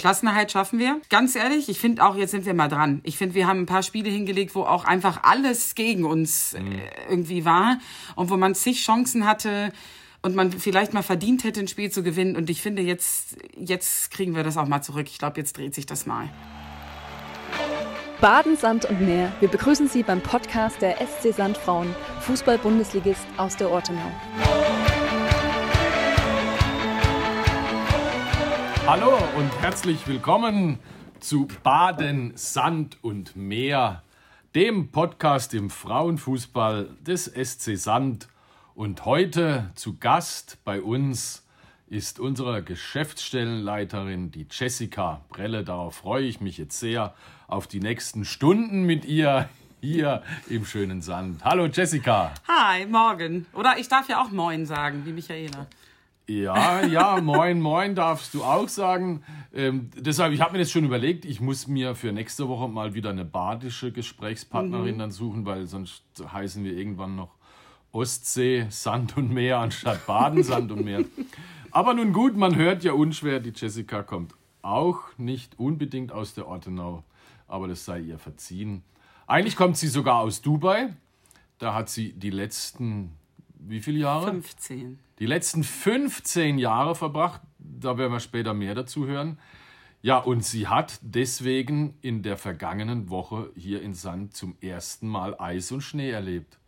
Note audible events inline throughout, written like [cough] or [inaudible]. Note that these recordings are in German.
Klassenerhalt schaffen wir. Ganz ehrlich, ich finde auch, jetzt sind wir mal dran. Ich finde, wir haben ein paar Spiele hingelegt, wo auch einfach alles gegen uns äh, irgendwie war und wo man zig Chancen hatte und man vielleicht mal verdient hätte, ein Spiel zu gewinnen. Und ich finde, jetzt, jetzt kriegen wir das auch mal zurück. Ich glaube, jetzt dreht sich das mal. Baden, Sand und Meer. Wir begrüßen Sie beim Podcast der SC Sandfrauen, Fußball-Bundesligist aus der Ortenau. Hallo und herzlich willkommen zu Baden, Sand und Meer, dem Podcast im Frauenfußball des SC Sand. Und heute zu Gast bei uns ist unsere Geschäftsstellenleiterin, die Jessica Brelle. Darauf freue ich mich jetzt sehr auf die nächsten Stunden mit ihr hier im schönen Sand. Hallo Jessica. Hi, morgen. Oder ich darf ja auch Moin sagen, wie Michaela. Ja, ja, moin, moin darfst du auch sagen. Ähm, deshalb, ich habe mir das schon überlegt, ich muss mir für nächste Woche mal wieder eine badische Gesprächspartnerin mhm. dann suchen, weil sonst heißen wir irgendwann noch Ostsee, Sand und Meer anstatt Baden, Sand und Meer. Aber nun gut, man hört ja unschwer, die Jessica kommt auch nicht unbedingt aus der Ortenau, aber das sei ihr verziehen. Eigentlich kommt sie sogar aus Dubai. Da hat sie die letzten, wie viele Jahre? 15 die letzten 15 Jahre verbracht. Da werden wir später mehr dazu hören. Ja, und sie hat deswegen in der vergangenen Woche hier in Sand zum ersten Mal Eis und Schnee erlebt.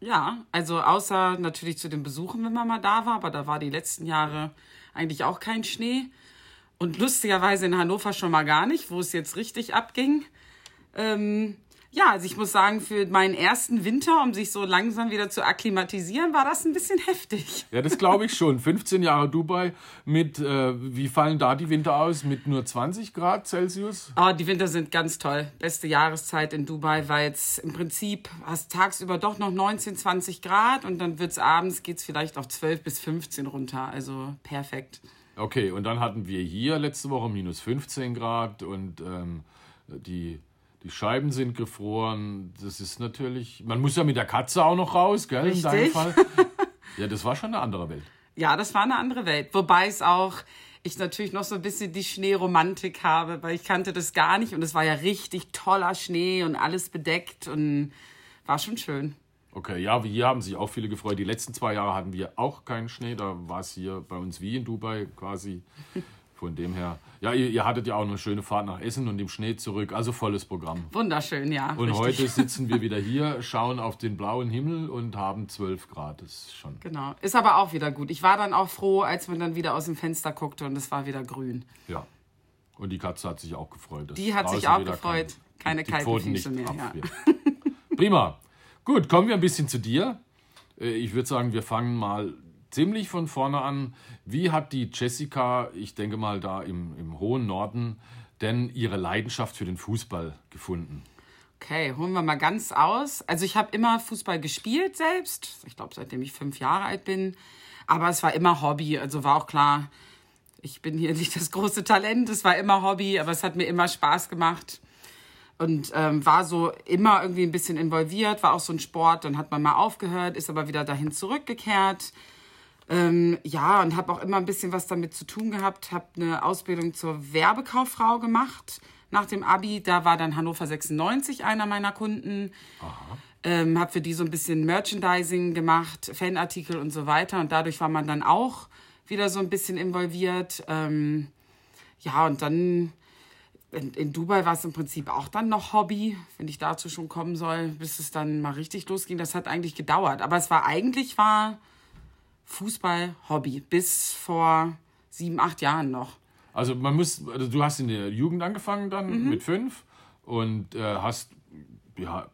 Ja, also außer natürlich zu den Besuchen, wenn man mal da war, aber da war die letzten Jahre eigentlich auch kein Schnee. Und lustigerweise in Hannover schon mal gar nicht, wo es jetzt richtig abging. Ähm, ja, also ich muss sagen, für meinen ersten Winter, um sich so langsam wieder zu akklimatisieren, war das ein bisschen heftig. Ja, das glaube ich schon. 15 Jahre Dubai mit, äh, wie fallen da die Winter aus? Mit nur 20 Grad Celsius? Oh, die Winter sind ganz toll. Beste Jahreszeit in Dubai, weil es im Prinzip hast tagsüber doch noch 19, 20 Grad und dann wird es abends, geht es vielleicht auf 12 bis 15 runter. Also perfekt. Okay, und dann hatten wir hier letzte Woche minus 15 Grad und ähm, die die Scheiben sind gefroren. Das ist natürlich. Man muss ja mit der Katze auch noch raus, gell? Richtig. In deinem Fall. [laughs] Ja, das war schon eine andere Welt. Ja, das war eine andere Welt. Wobei es auch, ich natürlich noch so ein bisschen die Schneeromantik habe, weil ich kannte das gar nicht und es war ja richtig toller Schnee und alles bedeckt und war schon schön. Okay, ja, hier haben sich auch viele gefreut. Die letzten zwei Jahre hatten wir auch keinen Schnee. Da war es hier bei uns wie in Dubai quasi. [laughs] Von dem her, ja, ihr, ihr, hattet ja auch eine schöne Fahrt nach Essen und im Schnee zurück, also volles Programm. Wunderschön, ja. Und richtig. heute [laughs] sitzen wir wieder hier, schauen auf den blauen Himmel und haben 12 Grad. Das ist schon. Genau, ist aber auch wieder gut. Ich war dann auch froh, als man dann wieder aus dem Fenster guckte und es war wieder grün. Ja. Und die Katze hat sich auch gefreut. Die hat sich auch gefreut. Kein, keine kalten Füße mehr. Ja. [laughs] Prima. Gut, kommen wir ein bisschen zu dir. Äh, ich würde sagen, wir fangen mal ziemlich von vorne an. Wie hat die Jessica, ich denke mal da im, im hohen Norden, denn ihre Leidenschaft für den Fußball gefunden? Okay, holen wir mal ganz aus. Also ich habe immer Fußball gespielt selbst. Ich glaube, seitdem ich fünf Jahre alt bin. Aber es war immer Hobby. Also war auch klar, ich bin hier nicht das große Talent. Es war immer Hobby, aber es hat mir immer Spaß gemacht. Und ähm, war so immer irgendwie ein bisschen involviert, war auch so ein Sport. Dann hat man mal aufgehört, ist aber wieder dahin zurückgekehrt. Ähm, ja, und habe auch immer ein bisschen was damit zu tun gehabt. Habe eine Ausbildung zur Werbekauffrau gemacht nach dem Abi. Da war dann Hannover 96 einer meiner Kunden. Ähm, habe für die so ein bisschen Merchandising gemacht, Fanartikel und so weiter. Und dadurch war man dann auch wieder so ein bisschen involviert. Ähm, ja, und dann in, in Dubai war es im Prinzip auch dann noch Hobby, wenn ich dazu schon kommen soll, bis es dann mal richtig losging. Das hat eigentlich gedauert. Aber es war eigentlich war Fußball-Hobby bis vor sieben, acht Jahren noch. Also man muss, also du hast in der Jugend angefangen dann mhm. mit fünf und äh, hast ja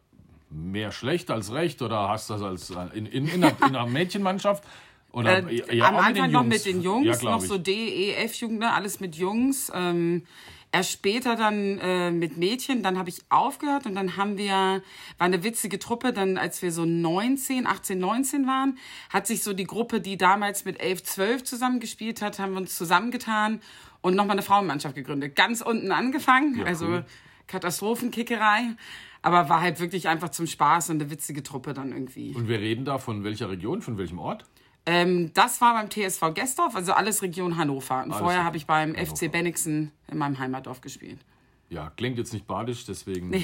mehr schlecht als recht oder hast das als äh, in, in, in, einer, in einer Mädchenmannschaft? Oder, äh, ja, am Anfang noch mit den Jungs, ja, noch so D, E, F-Jugend, ne, alles mit Jungs. Ähm, Erst später dann äh, mit Mädchen, dann habe ich aufgehört und dann haben wir, war eine witzige Truppe, dann als wir so 19, 18, 19 waren, hat sich so die Gruppe, die damals mit 11, 12 zusammengespielt hat, haben wir uns zusammengetan und nochmal eine Frauenmannschaft gegründet. Ganz unten angefangen, ja, also cool. Katastrophenkickerei, aber war halt wirklich einfach zum Spaß und eine witzige Truppe dann irgendwie. Und wir reden da von welcher Region, von welchem Ort? Ähm, das war beim TSV Gestorf, also alles Region Hannover. Und vorher habe ich beim Hannover. FC Bennigsen in meinem Heimatdorf gespielt. Ja, klingt jetzt nicht badisch, deswegen [laughs]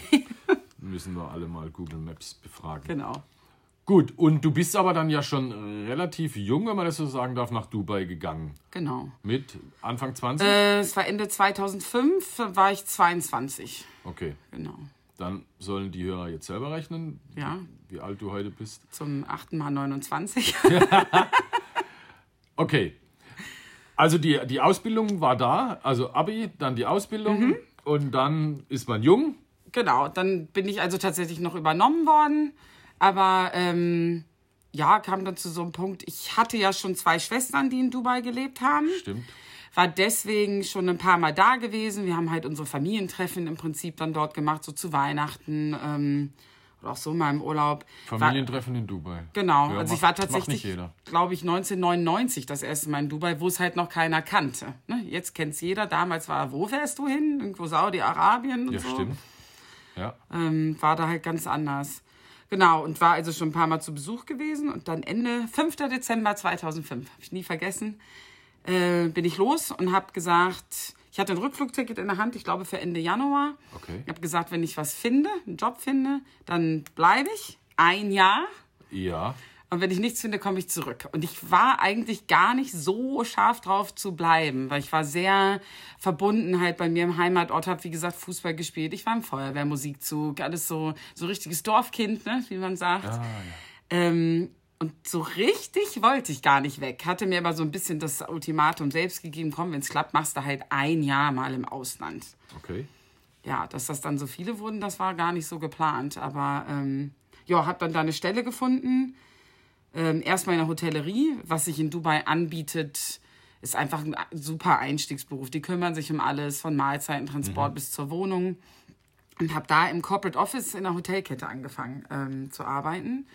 müssen wir alle mal Google Maps befragen. Genau. Gut, und du bist aber dann ja schon relativ jung, wenn man das so sagen darf, nach Dubai gegangen. Genau. Mit Anfang 20? Äh, es war Ende 2005, da war ich 22. Okay, Genau. dann sollen die Hörer jetzt selber rechnen, Ja, wie alt du heute bist. zum achten Mal 29. [laughs] Okay. Also die, die Ausbildung war da, also Abi, dann die Ausbildung Mhm. und dann ist man jung. genau, dann bin ich also tatsächlich noch übernommen worden. Aber ähm, ja, kam dann zu so einem Punkt, ich hatte ja schon zwei Schwestern, die in Dubai gelebt haben. Stimmt. war deswegen schon ein paar Mal da gewesen. Wir haben halt unsere Familientreffen im Prinzip dann dort gemacht, so zu Weihnachten ähm, oder auch so mal im Urlaub. War, Familientreffen in Dubai. genau, Ja, also ich war tatsächlich, glaube ich, 1999 das erste Mal in Dubai, wo es halt noch keiner kannte. Ne? Jetzt kennt es jeder. Damals war, wo fährst du hin? Irgendwo Saudi-Arabien und Ja, so. stimmt. Ja. Ähm, war da halt ganz anders. Genau, und war also schon ein paar Mal zu Besuch gewesen. Und dann Ende 5. Dezember 2005, habe ich nie vergessen, äh, bin ich los und habe gesagt, ich hatte ein Rückflugticket in der Hand, ich glaube für Ende Januar. Okay. Ich habe gesagt, wenn ich was finde, einen Job finde, dann bleibe ich ein Jahr. Ja. Und wenn ich nichts finde, komme ich zurück. Und ich war eigentlich gar nicht so scharf drauf zu bleiben, weil ich war sehr verbunden halt bei mir im Heimatort, habe wie gesagt Fußball gespielt. Ich war im Feuerwehrmusikzug, alles so so richtiges Dorfkind, ne, wie man sagt. Ah, ja. Ähm, und so richtig wollte ich gar nicht weg. Hatte mir aber so ein bisschen das Ultimatum selbst gegeben, komm, wenn es klappt, machst du halt ein Jahr mal im Ausland. Okay. Ja, dass das dann so viele wurden, das war gar nicht so geplant. Aber ähm, ja, habe dann da eine Stelle gefunden. Ähm, erstmal in der Hotellerie, was sich in Dubai anbietet, ist einfach ein super Einstiegsberuf. Die kümmern sich um alles, von Mahlzeiten, Transport bis zur Wohnung. Und habe da im Corporate Office in der Hotelkette angefangen ähm, zu arbeiten.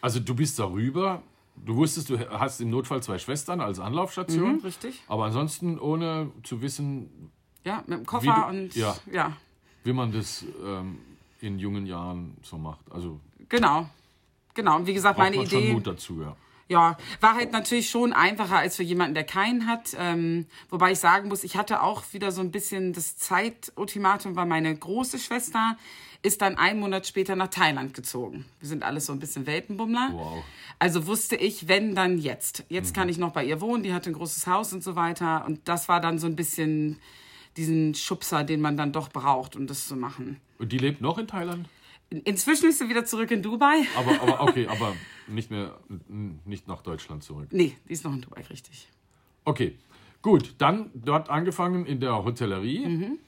Also du bist darüber. Du wusstest, du hast im Notfall zwei Schwestern als Anlaufstation. Mhm, richtig. Aber ansonsten, ohne zu wissen, Ja, mit dem Wie Koffer du- und ja. ja, wie man das ähm, in jungen Jahren so macht. Also genau. Genau, und wie gesagt, meine Idee. schon Mut dazu, ja. Ja, war halt natürlich schon einfacher als für jemanden, der keinen hat. Ähm, wobei ich sagen muss, ich hatte auch wieder so ein bisschen das Zeitultimatum, weil meine große Schwester ist dann einen Monat später nach Thailand gezogen. Wir sind alles so ein bisschen Weltenbummler. Wow. Also wusste ich, wenn dann jetzt. Jetzt Mhm. kann ich noch bei ihr wohnen, die hatte ein großes Haus und so weiter. Und das war dann so ein bisschen diesen Schubser, den man dann doch braucht, um das zu machen. Und die lebt noch in Thailand? Inzwischen ist sie wieder zurück in Dubai. Aber, aber [laughs] okay, aber nicht mehr, nicht nach Deutschland zurück. Nee, die ist noch in Dubai, richtig. Okay, gut, dann dort angefangen in der Hotellerie Mhm.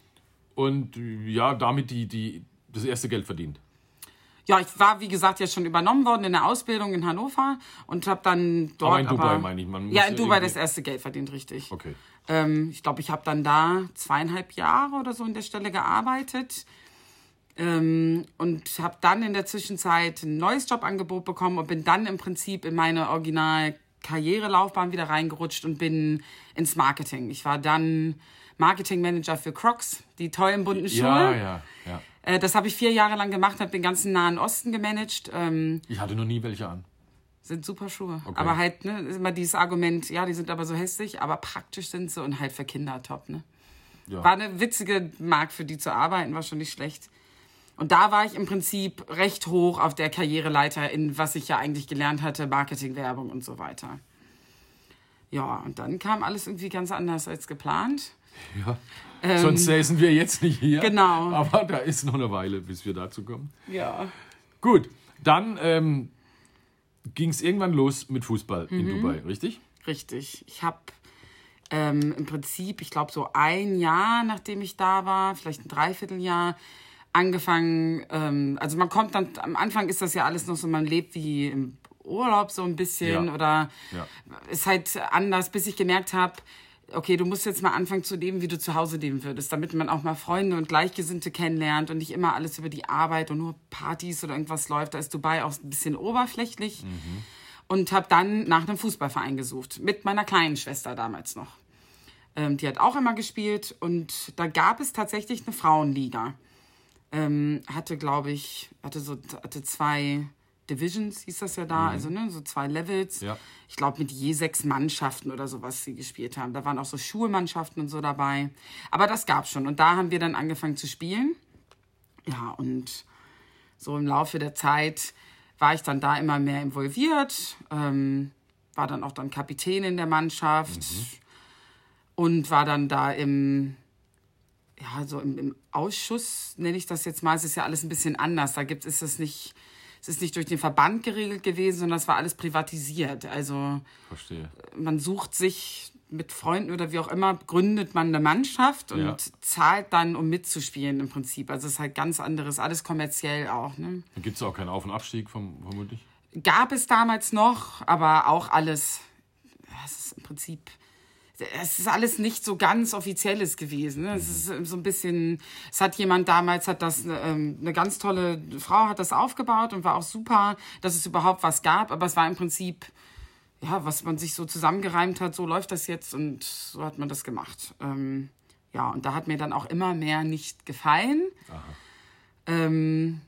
und ja, damit die, die, das erste Geld verdient. Ja, ich war, wie gesagt, jetzt schon übernommen worden in der Ausbildung in Hannover und habe dann dort. Aber in Dubai meine ich, man Ja, in Dubai das erste Geld verdient, richtig. Okay. Ähm, ich glaube, ich habe dann da zweieinhalb Jahre oder so in der Stelle gearbeitet. Ähm, und habe dann in der Zwischenzeit ein neues Jobangebot bekommen und bin dann im Prinzip in meine original Karrierelaufbahn wieder reingerutscht und bin ins Marketing. Ich war dann Marketingmanager für Crocs, die tollen bunten Schuhe. Ja, ja, ja. Äh, das habe ich vier Jahre lang gemacht, habe den ganzen Nahen Osten gemanagt. Ähm, Ich hatte noch nie welche an. sind super Schuhe. Okay. Aber halt, ne, ist immer dieses Argument, ja, die sind aber so hässlich, aber praktisch sind sie und halt für Kinder top, ne? Ja. War eine witzige Markt für die zu arbeiten, war schon nicht schlecht. Und da war ich im Prinzip recht hoch auf der Karriereleiter, in was ich ja eigentlich gelernt hatte, Marketing, Werbung und so weiter. Ja, und dann kam alles irgendwie ganz anders als geplant. Ja. Sonst säßen wir jetzt nicht hier. Ähm, Genau. Aber da ist noch eine Weile, bis wir dazu kommen. Ja. Gut, dann ähm, ging es irgendwann los mit Fußball in Mhm. Dubai, richtig? Richtig. Ich habe ähm, im Prinzip, ich glaube, so ein Jahr, nachdem ich da war, vielleicht ein Dreivierteljahr, angefangen. Ähm, also man kommt dann, am Anfang ist das ja alles noch so, man lebt wie im Urlaub so ein bisschen Ja. oder Ja. ist halt anders, bis ich gemerkt habe, okay, du musst jetzt mal anfangen zu leben, wie du zu Hause leben würdest, damit man auch mal Freunde und Gleichgesinnte kennenlernt und nicht immer alles über die Arbeit und nur Partys oder irgendwas läuft. Da ist Dubai auch ein bisschen oberflächlich. Und habe dann nach einem Fußballverein gesucht, mit meiner kleinen Schwester damals noch. Ähm, die hat auch immer gespielt und da gab es tatsächlich eine Frauenliga. Ähm, hatte, glaube ich, hatte so hatte zwei Divisions hieß das ja da, also ne, so zwei Levels. Ja. Ich glaube, mit je sechs Mannschaften oder so, was sie gespielt haben. Da waren auch so Schulmannschaften und so dabei. Aber das gab schon. Und da haben wir dann angefangen zu spielen. Ja, und so im Laufe der Zeit war ich dann da immer mehr involviert, ähm, war dann auch dann Kapitän in der Mannschaft und war dann da im, ja, so im, im Ausschuss, nenne ich das jetzt mal. Es ist ja alles ein bisschen anders. Da gibt es es nicht, es ist nicht durch den Verband geregelt gewesen, sondern es war alles privatisiert. Also Verstehe. man sucht sich mit Freunden oder wie auch immer, gründet man eine Mannschaft und Ja. zahlt dann, um mitzuspielen im Prinzip. Also es ist halt ganz anderes, alles kommerziell auch. Ne? Gibt es auch keinen Auf- und Abstieg vom, vermutlich. Gab es damals noch, aber auch alles, es ist im Prinzip, es ist alles nicht so ganz offizielles gewesen. Ne? Es ist so ein bisschen, es hat jemand damals, hat das, ähm, eine ganz tolle Frau hat das aufgebaut und war auch super, dass es überhaupt was gab, aber es war im Prinzip, ja, was man sich so zusammengereimt hat, so läuft das jetzt und so hat man das gemacht. Ähm, ja, und da hat mir dann auch immer mehr nicht gefallen. Ähm,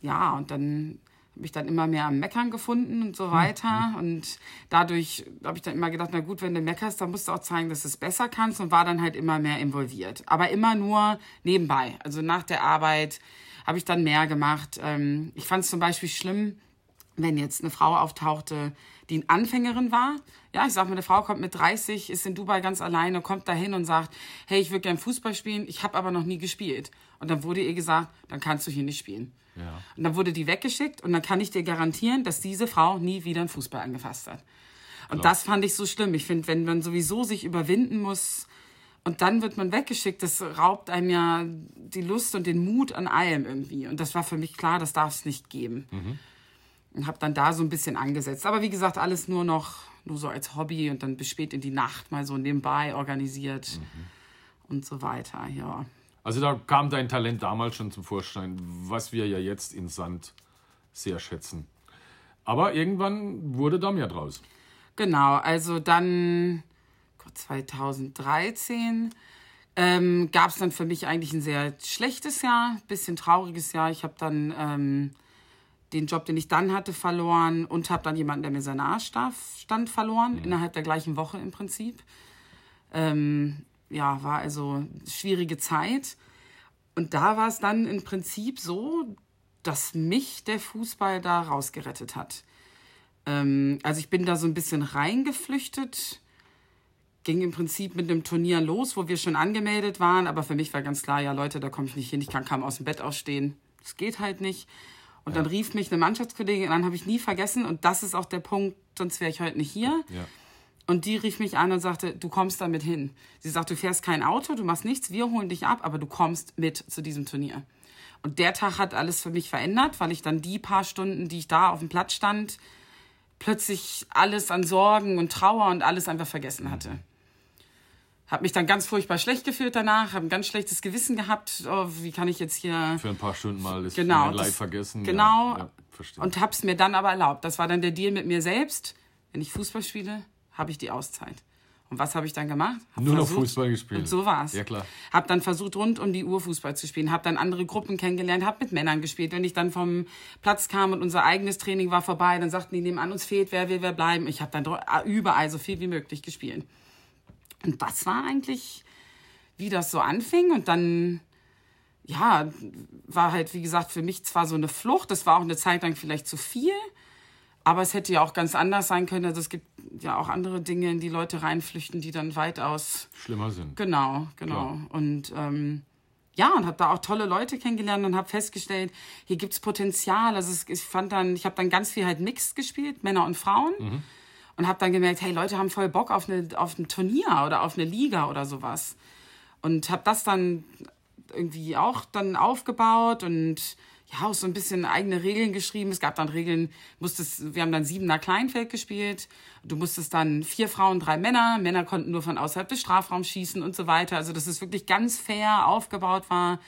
ja, und dann habe ich dann immer mehr am Meckern gefunden und so weiter. Und dadurch habe ich dann immer gedacht, na gut, wenn du meckerst, dann musst du auch zeigen, dass du es besser kannst und war dann halt immer mehr involviert. Aber immer nur nebenbei. Also nach der Arbeit habe ich dann mehr gemacht. Ähm, ich fand es zum Beispiel schlimm, wenn jetzt eine Frau auftauchte, die eine Anfängerin war. Ja, ich sag mal, eine Frau kommt mit 30, ist in Dubai ganz alleine, kommt dahin und sagt, hey, ich würde gern Fußball spielen, ich habe aber noch nie gespielt. Und dann wurde ihr gesagt, dann kannst du hier nicht spielen. Ja. Und dann wurde die weggeschickt und dann kann ich dir garantieren, dass diese Frau nie wieder einen Fußball angefasst hat. Und das fand ich so schlimm. Ich finde, wenn man sowieso sich überwinden muss und dann wird man weggeschickt, das raubt einem ja die Lust und den Mut an allem irgendwie. Und das war für mich klar, das darf es nicht geben. Und habe dann da so ein bisschen angesetzt. Aber wie gesagt, alles nur noch, nur so als Hobby und dann bis spät in die Nacht mal so nebenbei organisiert und so weiter, ja. Also da kam dein Talent damals schon zum Vorschein, was wir ja jetzt in Sand sehr schätzen. Aber irgendwann wurde da mehr draus. Genau, also dann Gott, 2013 ähm, gab es dann für mich eigentlich ein sehr schlechtes Jahr, bisschen trauriges Jahr. Ich habe dann ähm, den Job, den ich dann hatte, verloren und habe dann jemanden, der mir nahe sta- stand, verloren, innerhalb der gleichen Woche im Prinzip. Ähm, ja, war also schwierige Zeit. Und da war es dann im Prinzip so, dass mich der Fußball da rausgerettet hat. Ähm, also ich bin da so ein bisschen reingeflüchtet, ging im Prinzip mit einem Turnier los, wo wir schon angemeldet waren, aber für mich war ganz klar, ja Leute, da komme ich nicht hin, ich kann kaum aus dem Bett aufstehen, das geht halt nicht. Und dann rief mich eine Mannschaftskollegin an, habe ich nie vergessen und das ist auch der Punkt, sonst wäre ich heute nicht hier. Ja. Und die rief mich an und sagte, du kommst damit hin. Sie sagt, du fährst kein Auto, du machst nichts, wir holen dich ab, aber du kommst mit zu diesem Turnier. Und der Tag hat alles für mich verändert, weil ich dann die paar Stunden, die ich da auf dem Platz stand, plötzlich alles an Sorgen und Trauer und alles einfach vergessen hatte. Habe mich dann ganz furchtbar schlecht gefühlt danach, habe ein ganz schlechtes Gewissen gehabt. Oh, wie kann ich jetzt hier Für ein paar Stunden mal ist Genau, Leid das- vergessen. genau. Ja, ja, und hab's mir dann aber erlaubt. Das war dann der Deal mit mir selbst. Wenn ich Fußball spiele, habe ich die Auszeit. Und was habe ich dann gemacht? Hab Nur noch Fußball gespielt. Und so war's. Ja, klar. Hab dann versucht, rund um die Uhr Fußball zu spielen. Hab dann andere Gruppen kennengelernt, hab mit Männern gespielt. Wenn ich dann vom Platz kam und unser eigenes Training war vorbei, dann sagten die nebenan, uns fehlt wer, will wer bleiben. Ich habe dann dro- überall so viel wie möglich gespielt. Und das war eigentlich, wie das so anfing. Und dann, ja, war halt, wie gesagt, für mich zwar so eine Flucht. Das war auch eine Zeit lang vielleicht zu viel. Aber es hätte ja auch ganz anders sein können. Also es gibt ja auch andere Dinge, in die Leute reinflüchten, die dann weitaus Schlimmer sind. Genau, genau. Und ähm, ja, und habe da auch tolle Leute kennengelernt und habe festgestellt, hier gibt's Potenzial. Also es, ich fand dann, ich habe dann ganz viel halt Mixed gespielt, Männer und Frauen. Und habe dann gemerkt, hey, Leute haben voll Bock auf, eine, auf ein Turnier oder auf eine Liga oder sowas. Und habe das dann irgendwie auch dann aufgebaut und ja, auch so ein bisschen eigene Regeln geschrieben. Es gab dann Regeln, musstest, wir haben dann siebener Kleinfeld gespielt. Du musstest dann vier Frauen, drei Männer. Männer konnten nur von außerhalb des Strafraums schießen und so weiter. Also, dass es wirklich ganz fair aufgebaut war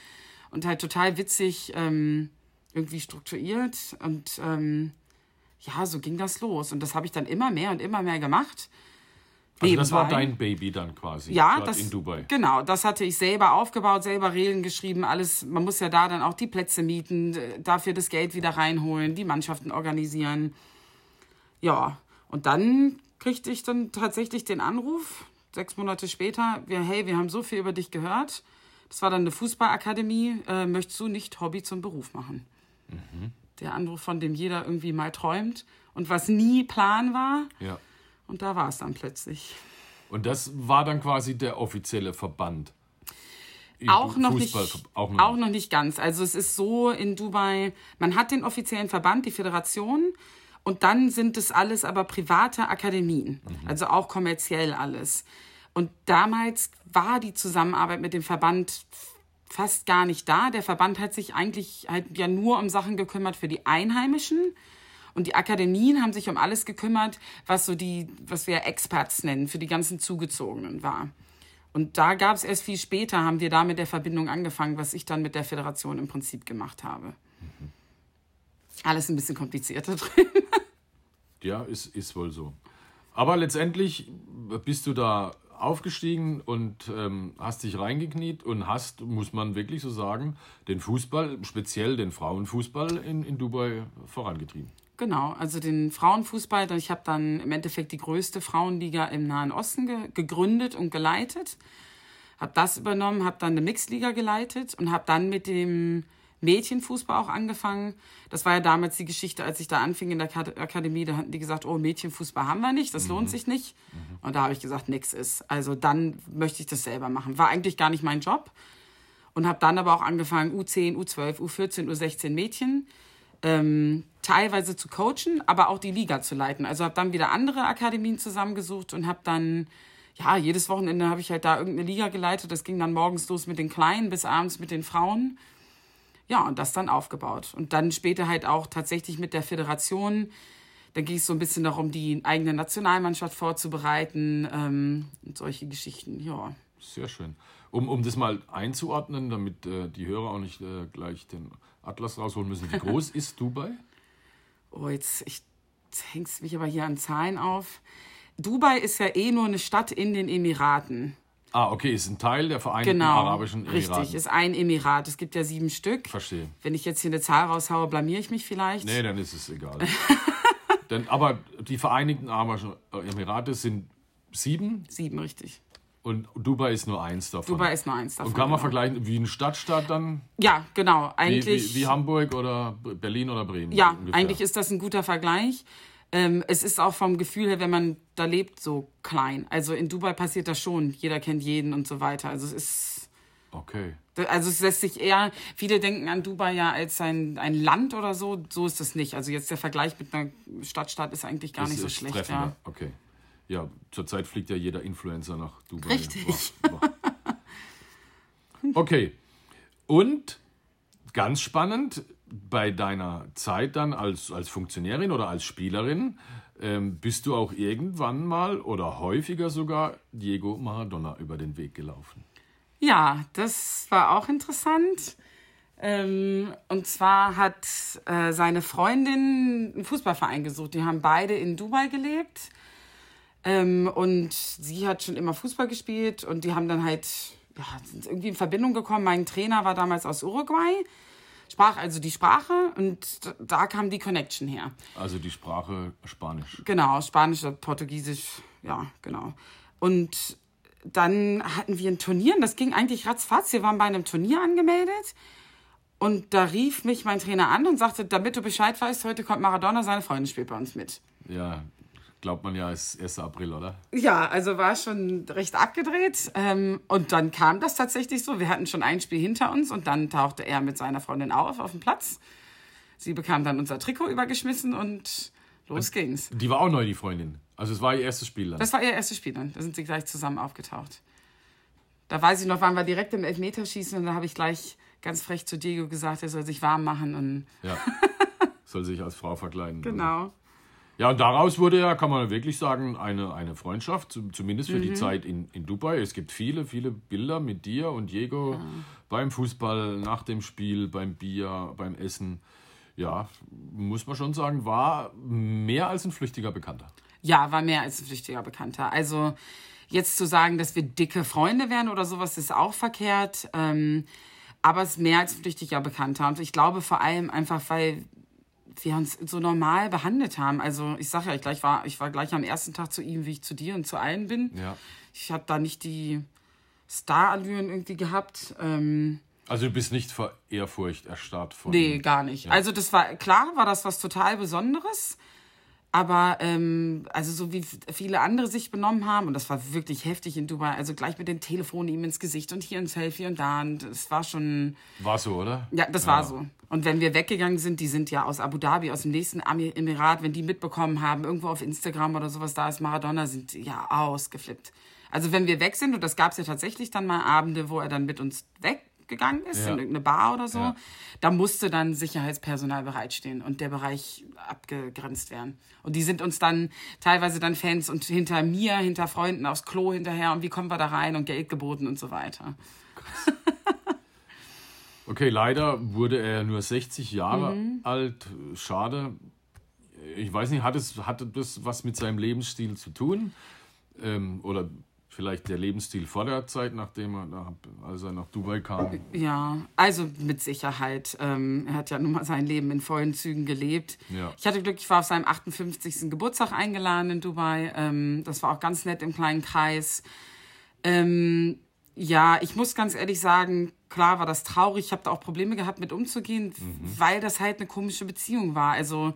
und halt total witzig ähm, irgendwie strukturiert. Und ähm, ja, so ging das los. Und das habe ich dann immer mehr und immer mehr gemacht. Also das war dein Baby dann quasi Ja, das, in Dubai. genau, das hatte ich selber aufgebaut, selber Regeln geschrieben, alles. Man muss ja da dann auch die Plätze mieten, äh, dafür das Geld wieder reinholen, die Mannschaften organisieren. Ja, und dann kriegte ich dann tatsächlich den Anruf, sechs Monate später, wir, hey, wir haben so viel über dich gehört. Das war dann eine Fußballakademie. Äh, möchtest du nicht Hobby zum Beruf machen? Der Anruf, von dem jeder irgendwie mal träumt und was nie Plan war. Ja. Und da war es dann plötzlich. Und das war dann quasi der offizielle Verband. Auch noch, nicht, auch, auch noch noch nicht ganz. Also es ist so in Dubai, man hat den offiziellen Verband, die Föderation, und dann sind es alles aber private Akademien, also auch kommerziell alles. Und damals war die Zusammenarbeit mit dem Verband fast gar nicht da. Der Verband hat sich eigentlich halt ja nur um Sachen gekümmert für die Einheimischen. Und die Akademien haben sich um alles gekümmert, was so die, was wir Experts nennen, für die ganzen Zugezogenen war. Und da gab es erst viel später, haben wir da mit der Verbindung angefangen, was ich dann mit der Föderation im Prinzip gemacht habe. Alles ein bisschen komplizierter [laughs] drin. Ja, ist, ist wohl so. Aber letztendlich bist du da aufgestiegen und ähm, hast dich reingekniet und hast, muss man wirklich so sagen, den Fußball, speziell den Frauenfußball in, in Dubai vorangetrieben. Genau, also den Frauenfußball. Ich habe dann im Endeffekt die größte Frauenliga im Nahen Osten ge gegründet und geleitet. Habe das übernommen, habe dann eine Mixliga geleitet und habe dann mit dem Mädchenfußball auch angefangen. Das war ja damals die Geschichte, als ich da anfing in der Akad- Akademie, da hatten die gesagt, oh, Mädchenfußball haben wir nicht, das lohnt sich nicht. Und da habe ich gesagt, nix ist. Also dann möchte ich das selber machen. War eigentlich gar nicht mein Job. Und habe dann aber auch angefangen, U10, U12, U14, U16 Mädchen ähm, teilweise zu coachen, aber auch die Liga zu leiten. Also habe dann wieder andere Akademien zusammengesucht und habe dann, ja, jedes Wochenende habe ich halt da irgendeine Liga geleitet. Das ging dann morgens los mit den Kleinen bis abends mit den Frauen. Ja, und das dann aufgebaut. Und dann später halt auch tatsächlich mit der Föderation. Da ging es so ein bisschen darum, die eigene Nationalmannschaft vorzubereiten ähm, und solche Geschichten, ja. Sehr schön. Um, um das mal einzuordnen, damit äh, die Hörer auch nicht äh, gleich den Atlas rausholen müssen. Wie [laughs] groß ist Dubai? Oh, jetzt, ich jetzt hängst mich aber hier an Zahlen auf. Dubai ist ja eh nur eine Stadt in den Emiraten. Ah, okay, ist ein Teil der Vereinigten Genau. Arabischen Emiraten. Richtig, ist ein Emirat. Es gibt ja sieben Stück. Verstehe. Wenn ich jetzt hier eine Zahl raushaue, blamier ich mich vielleicht. Nee, dann ist es egal. Denn, aber die Vereinigten Arabischen Emirate sind sieben Sieben, richtig. Und Dubai ist nur eins davon. Dubai ist nur eins davon. und kann man genau. vergleichen, wie ein Stadtstaat dann? Ja, genau. Wie, Eigentlich. wie, wie Hamburg oder Berlin oder Bremen? Ja, ungefähr. eigentlich ist das ein guter Vergleich. Ähm, es ist auch vom Gefühl her, wenn man da lebt, so klein. Also in Dubai passiert das schon. Jeder kennt jeden und so weiter. Also es ist. Okay. Also es lässt sich eher, viele denken an Dubai ja als ein, ein Land oder so. So ist es nicht. Also jetzt der Vergleich mit einer Stadtstaat ist eigentlich gar Das nicht so schlecht. Ja. Okay. Ja, zurzeit fliegt ja jeder Influencer nach Dubai. Richtig. Wow, wow. Okay. Und ganz spannend, bei deiner Zeit dann als, als Funktionärin oder als Spielerin, ähm, bist du auch irgendwann mal oder häufiger sogar Diego Maradona über den Weg gelaufen. Ja, das war auch interessant. Ähm, und zwar hat äh, seine Freundin einen Fußballverein gesucht. Die haben beide in Dubai gelebt. Ähm, und sie hat schon immer Fußball gespielt und die haben dann halt ja, sind irgendwie in Verbindung gekommen. Mein Trainer war damals aus Uruguay, sprach also die Sprache und da kam die Connection her. Also die Sprache Spanisch. Genau, Spanisch, Portugiesisch, ja, genau. Und dann hatten wir ein Turnier und das ging eigentlich ratzfatz. Wir waren bei einem Turnier angemeldet und da rief mich mein Trainer an und sagte, damit du Bescheid weißt, heute kommt Maradona, seine Freundin spielt bei uns mit. Ja, glaubt man ja, ist 1. April, oder? Ja, also war schon recht abgedreht. Ähm, und dann kam das tatsächlich so. Wir hatten schon ein Spiel hinter uns und dann tauchte er mit seiner Freundin auf auf dem Platz. Sie bekam dann unser Trikot übergeschmissen und los ging's. Die war auch neu, die Freundin. Also es war ihr erstes Spiel dann. Das war ihr erstes Spiel dann. Da sind sie gleich zusammen aufgetaucht. Da weiß ich noch, waren wir direkt im Elfmeterschießen und da habe ich gleich ganz frech zu Diego gesagt, er soll sich warm machen und Ja. [laughs] Soll sich als Frau verkleiden. genau. Ja, und daraus wurde ja, kann man wirklich sagen, eine, eine Freundschaft, zu- zumindest für Mhm. die Zeit in, in Dubai. Es gibt viele, viele Bilder mit dir und Diego beim Fußball, nach dem Spiel, beim Bier, beim Essen. Ja, muss man schon sagen, war mehr als ein flüchtiger Bekannter. Ja, war mehr als ein flüchtiger Bekannter. Also jetzt zu sagen, dass wir dicke Freunde wären oder sowas, ist auch verkehrt. Ähm, aber es ist mehr als ein flüchtiger Bekannter. Und ich glaube vor allem einfach, weil wir uns so normal behandelt haben. Also ich sage ja, ich, gleich war, ich war gleich am ersten Tag zu ihm, wie ich zu dir und zu allen bin. Ja. Ich habe da nicht die Star-Allüren irgendwie gehabt. Ähm, Also du bist nicht vor Ehrfurcht erstarrt von Nee, gar nicht. Also das war klar, war das was total Besonderes. Aber ähm, also so wie viele andere sich benommen haben, und das war wirklich heftig in Dubai, also gleich mit dem Telefon ihm ins Gesicht und hier ein Selfie und da. Und es war schon, War so, oder? ja, das war so. Und wenn wir weggegangen sind, die sind ja aus Abu Dhabi, aus dem nächsten Emirat, wenn die mitbekommen haben, irgendwo auf Instagram oder sowas, da ist Maradona, sind ja ausgeflippt. Also wenn wir weg sind, und das gab es ja tatsächlich dann mal Abende, wo er dann mit uns weggegangen ist, Ja. in irgendeine Bar oder so, Ja. da musste dann Sicherheitspersonal bereitstehen und der Bereich abgegrenzt werden. Und die sind uns dann teilweise dann Fans und hinter mir, hinter Freunden aufs Klo hinterher und wie kommen wir da rein und Geld geboten und so weiter. Okay, leider wurde er nur 60 Jahre Mhm. alt. Schade. Ich weiß nicht, hat es, hatte das was mit seinem Lebensstil zu tun? Ähm, oder vielleicht der Lebensstil vor der Zeit, nachdem er, nach- als er nach Dubai kam? Ja, also mit Sicherheit. Ähm, er hat ja nun mal sein Leben in vollen Zügen gelebt. Ja. Ich hatte Glück, ich war auf seinem 58. Geburtstag eingeladen in Dubai. Ähm, das war auch ganz nett im kleinen Kreis. Ähm, ja, ich muss ganz ehrlich sagen, klar war das traurig. Ich habe da auch Probleme gehabt, mit umzugehen, weil das halt eine komische Beziehung war. Also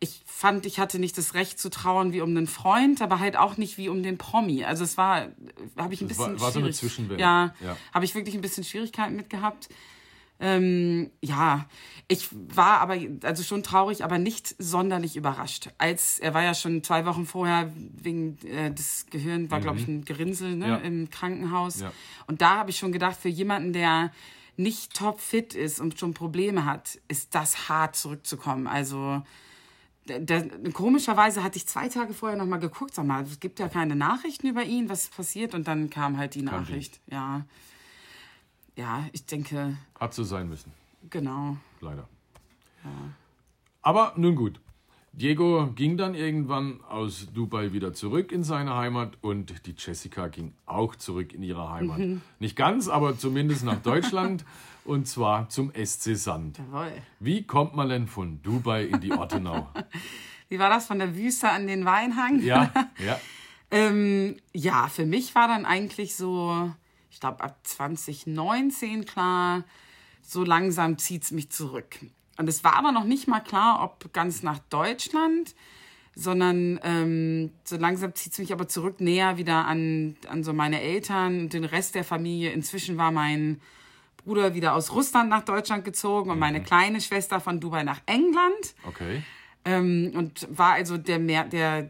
ich fand, ich hatte nicht das Recht zu trauern wie um einen Freund, aber halt auch nicht wie um den Promi. Also es war, habe ich ein Es war- bisschen war so eine. Zwischenwelt. Ja, Ja. habe ich wirklich ein bisschen Schwierigkeiten mit gehabt. Ähm, ja, ich war aber also schon traurig, aber nicht sonderlich überrascht. Als er war ja schon zwei Wochen vorher wegen äh, des Gehirn war glaube ich ein Gerinnsel ne, Ja. im Krankenhaus Ja. und da habe ich schon gedacht für jemanden, der nicht top fit ist und schon Probleme hat, ist das hart zurückzukommen. Also der, komischerweise hatte ich zwei Tage vorher noch mal geguckt, sag mal, es gibt ja keine Nachrichten über ihn, was passiert und dann kam halt die Kam die. Nachricht. Ja, ja, ich denke Hat so sein müssen, genau. leider. Aber nun gut. Diego ging dann irgendwann aus Dubai wieder zurück in seine Heimat und die Jessica ging auch zurück in ihre Heimat. Nicht ganz, aber zumindest nach Deutschland [laughs] und zwar zum SC Sand. Jawohl. Wie kommt man denn von Dubai in die Ortenau? [laughs] Wie war das von der Wüste an den Weinhang? Ja, [laughs] ja. Ähm, ja, für mich war dann eigentlich so, ich glaube ab 2019 klar, so langsam zieht's mich zurück. Und es war aber noch nicht mal klar, ob ganz nach Deutschland, sondern ähm, so langsam zieht's mich aber zurück näher wieder an, an so meine Eltern und den Rest der Familie. Inzwischen war mein Bruder wieder aus Russland nach Deutschland gezogen und meine kleine Schwester von Dubai nach England. Okay. Ähm, und war also der, mehr, der,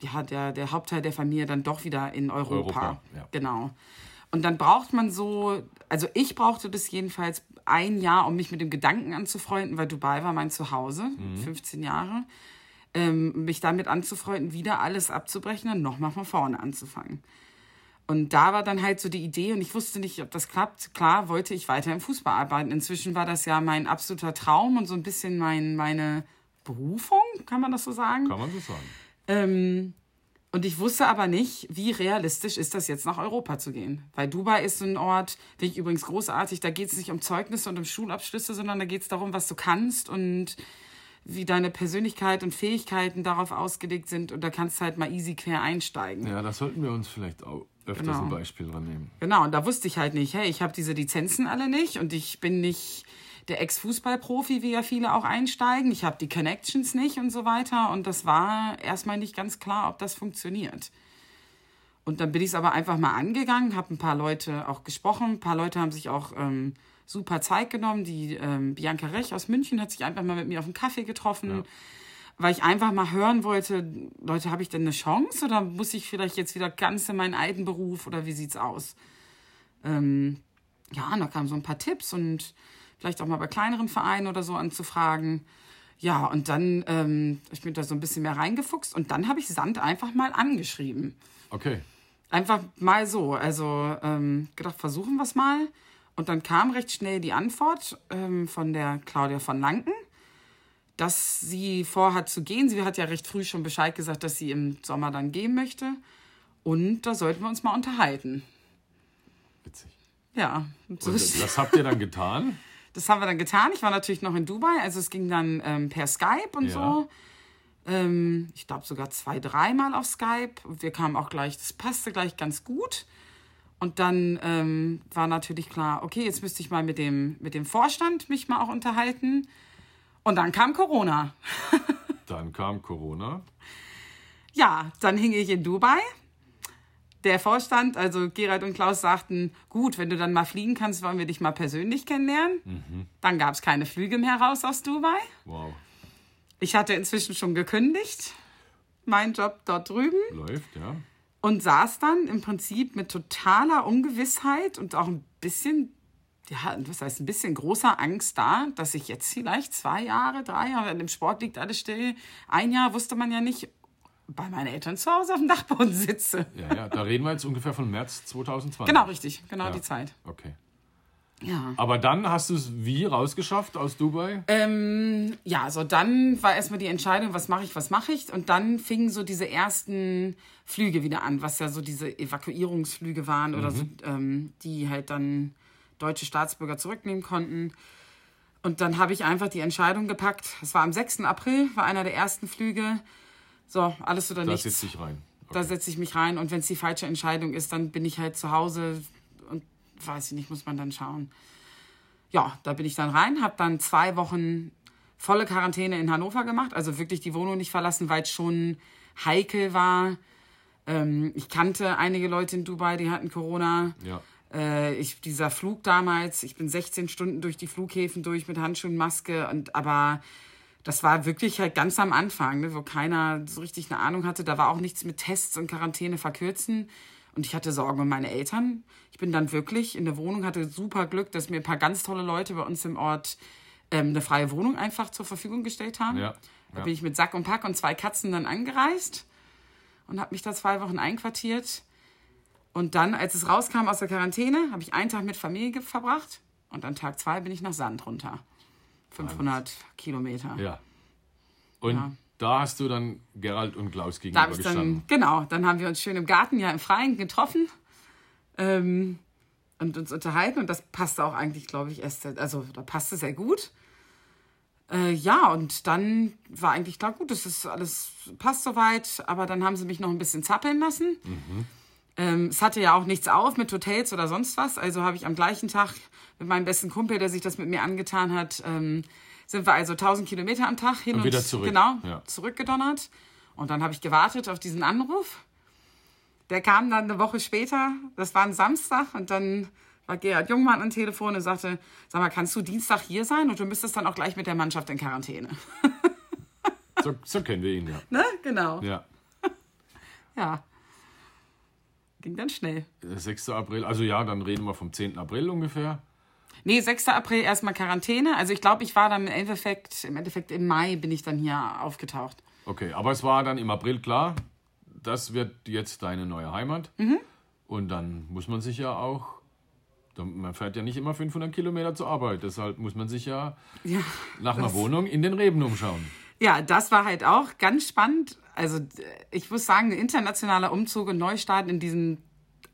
ja, der, der Hauptteil der Familie dann doch wieder in Europa. Europa, ja. Genau. Und dann braucht man so, also ich brauchte das jedenfalls ein Jahr, um mich mit dem Gedanken anzufreunden, weil Dubai war mein Zuhause, Mhm. 15 Jahre, ähm, mich damit anzufreunden, wieder alles abzubrechen und nochmal von vorne anzufangen. Und da war dann halt so die Idee und ich wusste nicht, ob das klappt. Klar wollte ich weiter im Fußball arbeiten. Inzwischen war das ja mein absoluter Traum und so ein bisschen mein, meine Berufung, kann man das so sagen? Kann man so sagen. Ähm, und ich wusste aber nicht, wie realistisch ist das jetzt nach Europa zu gehen. Weil Dubai ist so ein Ort, finde ich übrigens großartig, da geht es nicht um Zeugnisse und um Schulabschlüsse, sondern da geht es darum, was du kannst und wie deine Persönlichkeit und Fähigkeiten darauf ausgelegt sind. Und da kannst du halt mal easy quer einsteigen. Ja, da sollten wir uns vielleicht auch öfters Genau. ein Beispiel dran nehmen. Genau, und da wusste ich halt nicht, hey, ich habe diese Lizenzen alle nicht und ich bin nicht der Ex-Fußballprofi, wie ja viele auch einsteigen. Ich habe die Connections nicht und so weiter. Und das war erstmal nicht ganz klar, ob das funktioniert. Und dann bin ich es aber einfach mal angegangen, habe ein paar Leute auch gesprochen. Ein paar Leute haben sich auch ähm, super Zeit genommen. Die ähm, Bianca Rech aus München hat sich einfach mal mit mir auf einen Kaffee getroffen, weil ich einfach mal hören wollte, Leute, habe ich denn eine Chance oder muss ich vielleicht jetzt wieder ganz in meinen alten Beruf oder wie sieht's aus? Ähm, ja, und da kamen so ein paar Tipps und vielleicht auch mal bei kleineren Vereinen oder so anzufragen. Ja, und dann ähm, ich bin da so ein bisschen mehr reingefuchst und dann habe ich Sand einfach mal angeschrieben. Okay. Einfach mal so. Also ähm, gedacht, versuchen wir es mal. Und dann kam recht schnell die Antwort ähm, von der Claudia von Lanken, dass sie vorhat zu gehen. Sie hat ja recht früh schon Bescheid gesagt, dass sie im Sommer dann gehen möchte. Und da sollten wir uns mal unterhalten. Witzig. Ja, so Und das habt ihr dann getan? [laughs] das haben wir dann getan. Ich war natürlich noch in Dubai, also es ging dann ähm, per Skype und Ja. so. Ähm, ich glaube sogar zwei, dreimal auf Skype. Und wir kamen auch gleich, das passte gleich ganz gut. Und dann ähm, war natürlich klar, okay, jetzt müsste ich mal mit dem, mit dem Vorstand mich mal auch unterhalten. Und dann kam Corona. Dann kam Corona. Ja, dann hing ich in Dubai. Der Vorstand, also Gerald und Klaus sagten, gut, wenn du dann mal fliegen kannst, wollen wir dich mal persönlich kennenlernen. Dann gab es keine Flüge mehr raus aus Dubai. Wow. Ich hatte inzwischen schon gekündigt, meinen Job dort drüben Läuft, ja. und saß dann im Prinzip mit totaler Ungewissheit und auch ein bisschen, ja, was heißt ein bisschen großer Angst da, dass ich jetzt vielleicht zwei Jahre, drei Jahre, im Sport liegt alles still, ein Jahr wusste man ja nicht, bei meinen Eltern zu Hause auf dem Dachboden sitze. Ja, ja. Da reden wir jetzt ungefähr von März 2020. Genau, richtig, genau Ja. die Zeit. Okay. Ja. Aber dann hast du es wie rausgeschafft aus Dubai? Ähm, ja, so dann war erstmal die Entscheidung, was mache ich, was mache ich. Und dann fingen so diese ersten Flüge wieder an, was ja so diese Evakuierungsflüge waren oder so, ähm, die halt dann deutsche Staatsbürger zurücknehmen konnten. Und dann habe ich einfach die Entscheidung gepackt. Es war am 6. April, war einer der ersten Flüge. So, alles oder Da nichts. sitze ich rein. Da setze ich mich rein und wenn es die falsche Entscheidung ist, dann bin ich halt zu Hause und weiß ich nicht, muss man dann schauen. Ja, da bin ich dann rein, habe dann zwei Wochen volle Quarantäne in Hannover gemacht, also wirklich die Wohnung nicht verlassen, weil es schon heikel war. Ähm, ich kannte einige Leute in Dubai, die hatten Corona. Ja. Äh, ich, dieser Flug damals, ich bin 16 Stunden durch die Flughäfen durch mit Handschuhen, Maske und aber das war wirklich halt ganz am Anfang, ne, wo keiner so richtig eine Ahnung hatte. Da war auch nichts mit Tests und Quarantäne verkürzen. Und ich hatte Sorgen um meine Eltern. Ich bin dann wirklich in der Wohnung, hatte super Glück, dass mir ein paar ganz tolle Leute bei uns im Ort ähm, eine freie Wohnung einfach zur Verfügung gestellt haben. Ja. Da ja. bin ich mit Sack und Pack und zwei Katzen dann angereist und habe mich da zwei Wochen einquartiert. Und dann, als es rauskam aus der Quarantäne, habe ich einen Tag mit Familie verbracht. Und an Tag zwei bin ich nach Sand runter. 500 Kilometer. ja. Und Ja. da hast du dann Gerald und Klaus Da gegenüber habe ich dann, gestanden. genau, dann haben wir uns schön im Garten, ja im Freien getroffen ähm, und uns unterhalten. Und das passte auch eigentlich, glaube ich, erst, also da passte sehr gut. Äh, ja, und dann war eigentlich klar, gut, das ist alles, passt soweit. Aber dann haben sie mich noch ein bisschen zappeln lassen. Ähm, es hatte ja auch nichts auf mit Hotels oder sonst was. Also habe ich am gleichen Tag mit meinem besten Kumpel, der sich das mit mir angetan hat, ähm, sind wir also 1000 Kilometer am Tag hin Und und, wieder zurück. genau Ja. zurückgedonnert. Und dann habe ich gewartet auf diesen Anruf. Der kam dann eine Woche später. Das war ein Samstag und dann war Gerhard Jungmann am Telefon und sagte, sag mal, kannst du Dienstag hier sein? Und du müsstest dann auch gleich mit der Mannschaft in Quarantäne. So, so kennen wir ihn, ja. [laughs] ne? Genau. Ja. [laughs] Ja. Ging dann schnell. Der 6. April, also ja, dann reden wir vom 10. April ungefähr. Nee, 6. April erstmal Quarantäne. Also ich glaube, ich war dann im Endeffekt, im Endeffekt im Mai bin ich dann hier aufgetaucht. Okay, aber es war dann im April klar, das wird jetzt deine neue Heimat. Mhm. Und dann muss man sich ja auch, man fährt ja nicht immer 500 Kilometer zur Arbeit, deshalb muss man sich ja, Ja. nach einer Wohnung in den Reben umschauen. Ja, das war halt auch ganz spannend. Also äh, ich muss sagen, ein internationaler Umzug und Neustart in diesen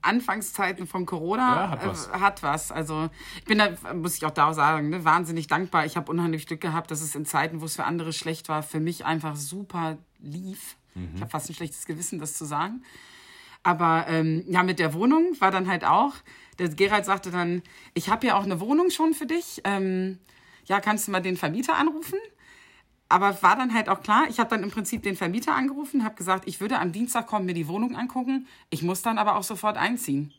Anfangszeiten von Corona Ja, hat was. Äh, hat was. Also ich bin da, muss ich auch da sagen, ne, wahnsinnig dankbar. Ich habe unheimlich Glück gehabt, dass es in Zeiten, wo es für andere schlecht war, für mich einfach super lief. Mhm. Ich habe fast ein schlechtes Gewissen, das zu sagen. Aber ähm, ja, mit der Wohnung war dann halt auch, der Gerald sagte dann, ich habe ja auch eine Wohnung schon für dich. Ähm, ja, kannst du mal den Vermieter anrufen? Aber war dann halt auch klar, ich habe dann im Prinzip den Vermieter angerufen, habe gesagt, ich würde am Dienstag kommen, mir die Wohnung angucken. Ich muss dann aber auch sofort einziehen.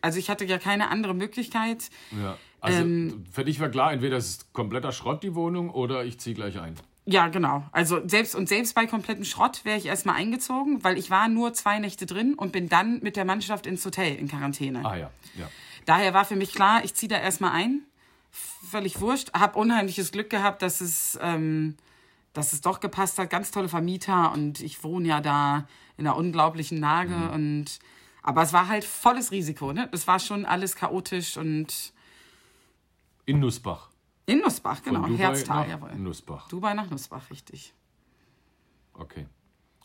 Also ich hatte ja keine andere Möglichkeit. Ja. Also Ähm, für dich war klar, entweder es ist kompletter Schrott die Wohnung oder ich ziehe gleich ein. Ja, genau. Also selbst und selbst bei komplettem Schrott wäre ich erstmal eingezogen, weil ich war nur zwei Nächte drin und bin dann mit der Mannschaft ins Hotel in Quarantäne. Ah ja, ja. Daher war für mich klar, ich ziehe da erstmal ein. Völlig wurscht. Hab unheimliches Glück gehabt, dass es, ähm, dass es doch gepasst hat. Ganz tolle Vermieter und ich wohne ja da in einer unglaublichen Lage. Und aber es war halt volles Risiko. Ne? Es war schon alles chaotisch und In Nussbach. In Nussbach, genau. Dubai Herztal, nach jawohl. Nussbach. Dubai nach Nussbach, richtig. Okay.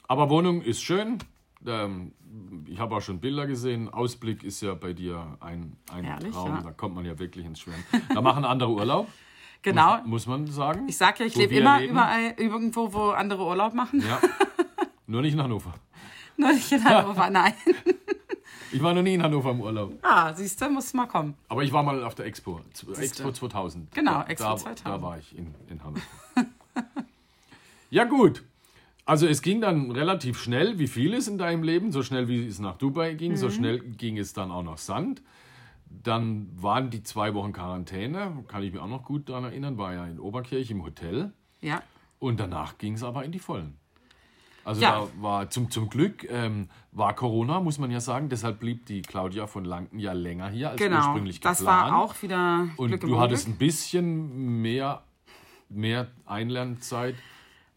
Aber Wohnung ist schön. Ähm, ich habe auch schon Bilder gesehen. Ausblick ist ja bei dir ein, ein Herrlich, Traum. ja. Da kommt man ja wirklich ins Schwärmen. Da machen andere Urlaub. [laughs] Genau. Muss, muss man sagen. Ich sag ja, ich lebe immer leben. überall irgendwo, wo andere Urlaub machen. Ja. [laughs] Nur nicht in Hannover. Nur nicht in Hannover, [laughs] nein. Ich war noch nie in Hannover im Urlaub. Ah, siehst du, musst mal kommen. Aber ich war mal auf der Expo. Siehste. Expo 2000. Genau, da, Expo da, 2000. Da war ich in, in Hannover. [laughs] ja, gut. Also es ging dann relativ schnell, wie vieles in deinem Leben, so schnell wie es nach Dubai ging, Mhm. so schnell ging es dann auch nach Sand. Dann waren die zwei Wochen Quarantäne, kann ich mich auch noch gut daran erinnern, war ja in Oberkirch im Hotel. Ja. Und danach ging es aber in die Vollen. Also Ja. da war zum, zum Glück ähm, war Corona, muss man ja sagen. Deshalb blieb die Claudia von Lanken ja länger hier als Genau. ursprünglich Das geplant. war auch wieder Und Glück im du hattest Unglück. ein bisschen mehr, mehr Einlernzeit,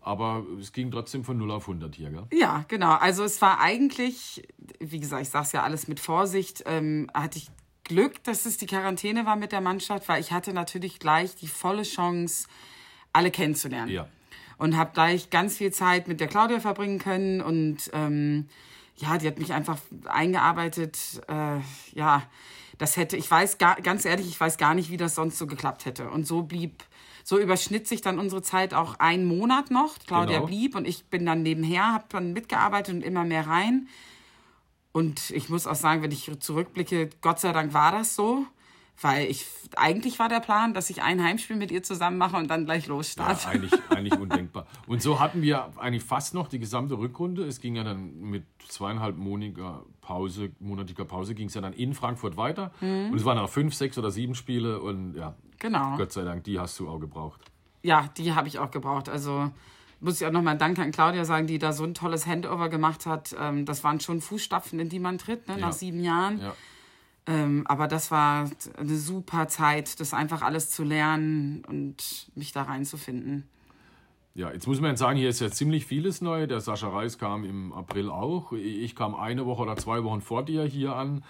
aber es ging trotzdem von 0 auf 100 hier, gell? Ja, genau. Also es war eigentlich, wie gesagt, ich sage es ja alles mit Vorsicht, ähm, hatte ich Glück, dass es die Quarantäne war mit der Mannschaft, weil ich hatte natürlich gleich die volle Chance, alle kennenzulernen. Ja. Und habe gleich ganz viel Zeit mit der Claudia verbringen können und ähm, ja, die hat mich einfach eingearbeitet. Äh, ja, das hätte, ich weiß gar, ganz ehrlich, ich weiß gar nicht, wie das sonst so geklappt hätte. Und so blieb, so überschnitt sich dann unsere Zeit auch einen Monat noch. Claudia Genau. blieb und ich bin dann nebenher, habe dann mitgearbeitet und immer mehr rein. Und ich muss auch sagen, wenn ich zurückblicke, Gott sei Dank war das so. Weil ich, eigentlich war der Plan, dass ich ein Heimspiel mit ihr zusammen mache und dann gleich Ja, losstarte. eigentlich, eigentlich undenkbar. Und so hatten wir eigentlich fast noch die gesamte Rückrunde. Es ging ja dann mit zweieinhalb monatiger Pause, monatiger Pause ging es ja dann in Frankfurt weiter. Und es waren noch fünf, sechs oder sieben Spiele und ja, genau. Gott sei Dank, die hast du auch gebraucht. Ja, die habe ich auch gebraucht. Also muss ich auch nochmal Danke an Claudia sagen, die da so ein tolles Handover gemacht hat. Ähm, das waren schon Fußstapfen, in die man tritt, ne, Ja. nach sieben Jahren. Ja. Ähm, aber das war eine super Zeit, das einfach alles zu lernen und mich da reinzufinden. Ja, jetzt muss man sagen, hier ist ja ziemlich vieles neu. Der Sascha Reis kam im April auch. Ich kam eine Woche oder zwei Wochen vor dir hier an.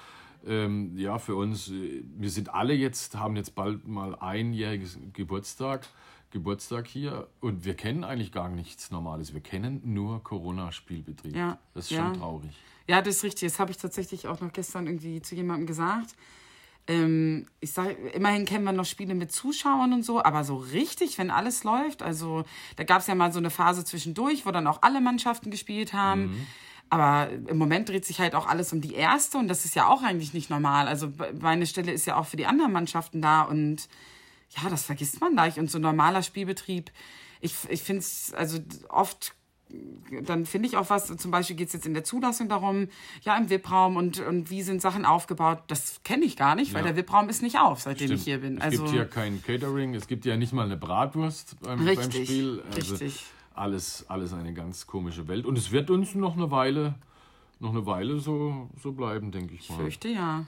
Ähm, ja, für uns, äh, wir sind alle jetzt, haben jetzt bald mal einjähriges Geburtstag, Geburtstag hier und wir kennen eigentlich gar nichts Normales. Wir kennen nur Corona-Spielbetrieb. Ja, Das ist schon ja. traurig. Ja, das ist richtig. Das habe ich tatsächlich auch noch gestern irgendwie zu jemandem gesagt. Ähm, ich sage, immerhin kennen wir noch Spiele mit Zuschauern und so, aber so richtig, wenn alles läuft, also da gab es ja mal so eine Phase zwischendurch, wo dann auch alle Mannschaften gespielt haben. Aber im Moment dreht sich halt auch alles um die erste und das ist ja auch eigentlich nicht normal. Also meine Stelle ist ja auch für die anderen Mannschaften da und ja, das vergisst man leicht. Und so normaler Spielbetrieb, ich, ich finde es, also oft dann finde ich auch was, zum Beispiel geht es jetzt in der Zulassung darum, ja, im VIP-Raum und, und wie sind Sachen aufgebaut, das kenne ich gar nicht, weil Ja. der VIP-Raum ist nicht auf, seitdem Stimmt. ich hier bin. Es Also, gibt hier kein Catering, es gibt ja nicht mal eine Bratwurst beim, beim Richtig, Spiel. Also richtig. Alles, alles eine ganz komische Welt. Und es wird uns noch eine Weile, noch eine Weile so, so bleiben, denke ich ich mal. fürchte ja.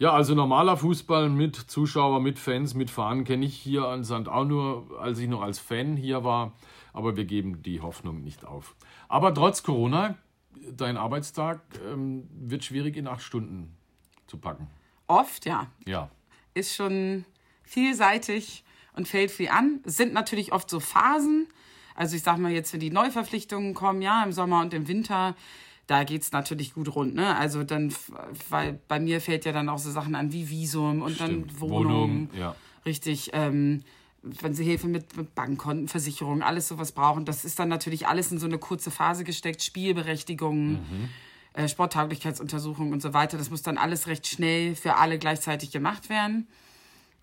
Ja, also normaler Fußball mit Zuschauer, mit Fans, mit Fahnen kenne ich hier an Sand auch nur, als ich noch als Fan hier war. Aber wir geben die Hoffnung nicht auf. Aber trotz Corona, dein Arbeitstag ähm, wird schwierig in acht Stunden zu packen. Oft, ja. Ja. Ist schon vielseitig und fällt viel an. Es sind natürlich oft so Phasen. Also ich sag mal jetzt, wenn die Neuverpflichtungen kommen, ja, im Sommer und im Winter, da geht's natürlich gut rund, ne? Also dann, weil bei mir fällt ja dann auch so Sachen an wie Visum und Stimmt. dann Wohnung. Wohnung, ja. Richtig, ähm, wenn sie Hilfe mit, mit Bankkonten, Versicherungen, alles sowas brauchen, das ist dann natürlich alles in so eine kurze Phase gesteckt, Spielberechtigung, äh, Sporttauglichkeitsuntersuchung und so weiter. Das muss dann alles recht schnell für alle gleichzeitig gemacht werden.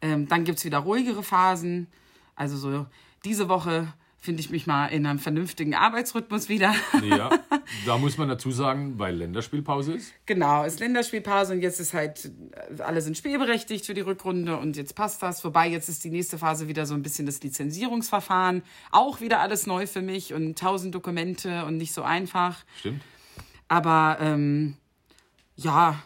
Ähm, dann gibt's wieder ruhigere Phasen. Also so diese Woche finde ich mich mal in einem vernünftigen Arbeitsrhythmus wieder. [laughs] Ja, da muss man dazu sagen, weil Länderspielpause ist. Genau, ist Länderspielpause und jetzt ist halt, äh, alle sind spielberechtigt für die Rückrunde und jetzt passt das. Wobei jetzt ist die nächste Phase wieder so ein bisschen das Lizenzierungsverfahren. Auch wieder alles neu für mich und tausend Dokumente und nicht so einfach. Stimmt. Aber ähm, ja,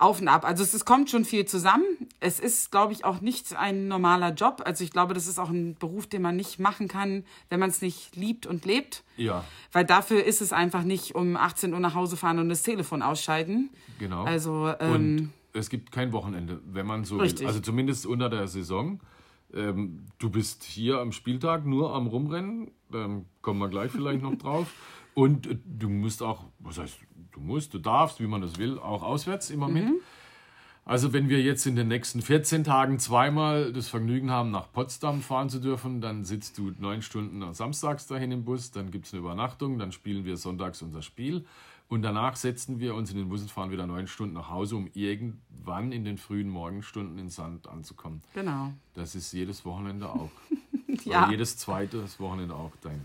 auf und ab. Also es, es kommt schon viel zusammen. Es ist, glaube ich, auch nicht ein normaler Job. Also ich glaube, das ist auch ein Beruf, den man nicht machen kann, wenn man es nicht liebt und lebt. Ja, Weil dafür ist es einfach nicht um 18 Uhr nach Hause fahren und das Telefon ausschalten. genau. Also, ähm, Und es gibt kein Wochenende, wenn man so Richtig. will. Also zumindest unter der Saison. Ähm, du bist hier am Spieltag nur am Rumrennen, dann kommen wir gleich vielleicht noch drauf. [laughs] Und äh, du musst auch, was heißt, du musst, du darfst, wie man das will, auch auswärts immer mit. Also wenn wir jetzt in den nächsten 14 Tagen zweimal das Vergnügen haben, nach Potsdam fahren zu dürfen, dann sitzt du neun Stunden samstags dahin im Bus, dann gibt es eine Übernachtung, dann spielen wir sonntags unser Spiel und danach setzen wir uns in den Bus und fahren wieder neun Stunden nach Hause, um irgendwann in den frühen Morgenstunden in Sand anzukommen. Genau. Das ist jedes Wochenende auch. [laughs] Ja. Oder jedes zweite Wochenende auch dein.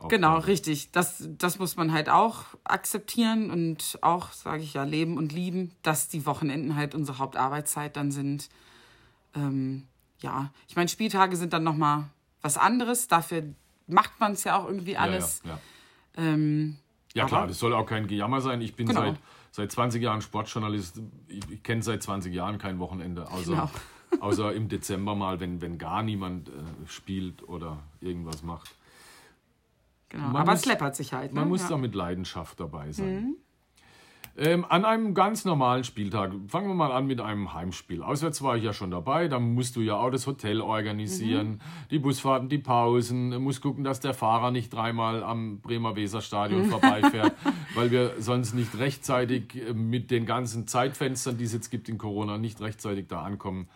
Auch Genau, richtig. Das, das muss man halt auch akzeptieren und auch, sage ich ja, leben und lieben, dass die Wochenenden halt unsere Hauptarbeitszeit dann sind. Ähm, ja, ich meine, Spieltage sind dann nochmal was anderes. Dafür macht man es ja auch irgendwie alles. Ja, ja, Ähm, ja. ja klar, das soll auch kein Gejammer sein. Ich bin Genau. seit, seit 20 Jahren Sportjournalist. Ich, ich kenne seit 20 Jahren kein Wochenende, außer, Genau. außer im Dezember mal, wenn, wenn gar niemand äh, spielt oder irgendwas macht. Genau. Man Aber muss- es läppert sich halt. Man ne? muss ja. da mit Leidenschaft dabei sein. Mhm. Ähm, an einem ganz normalen Spieltag, fangen wir mal an mit einem Heimspiel. Auswärts war ich ja schon dabei, da musst du ja auch das Hotel organisieren, Mhm. die Busfahrten, die Pausen, musst gucken, dass der Fahrer nicht dreimal am Bremer Weserstadion Mhm. vorbeifährt, [laughs] weil wir sonst nicht rechtzeitig äh, mit den ganzen Zeitfenstern, die es jetzt gibt in Corona, nicht rechtzeitig da ankommen.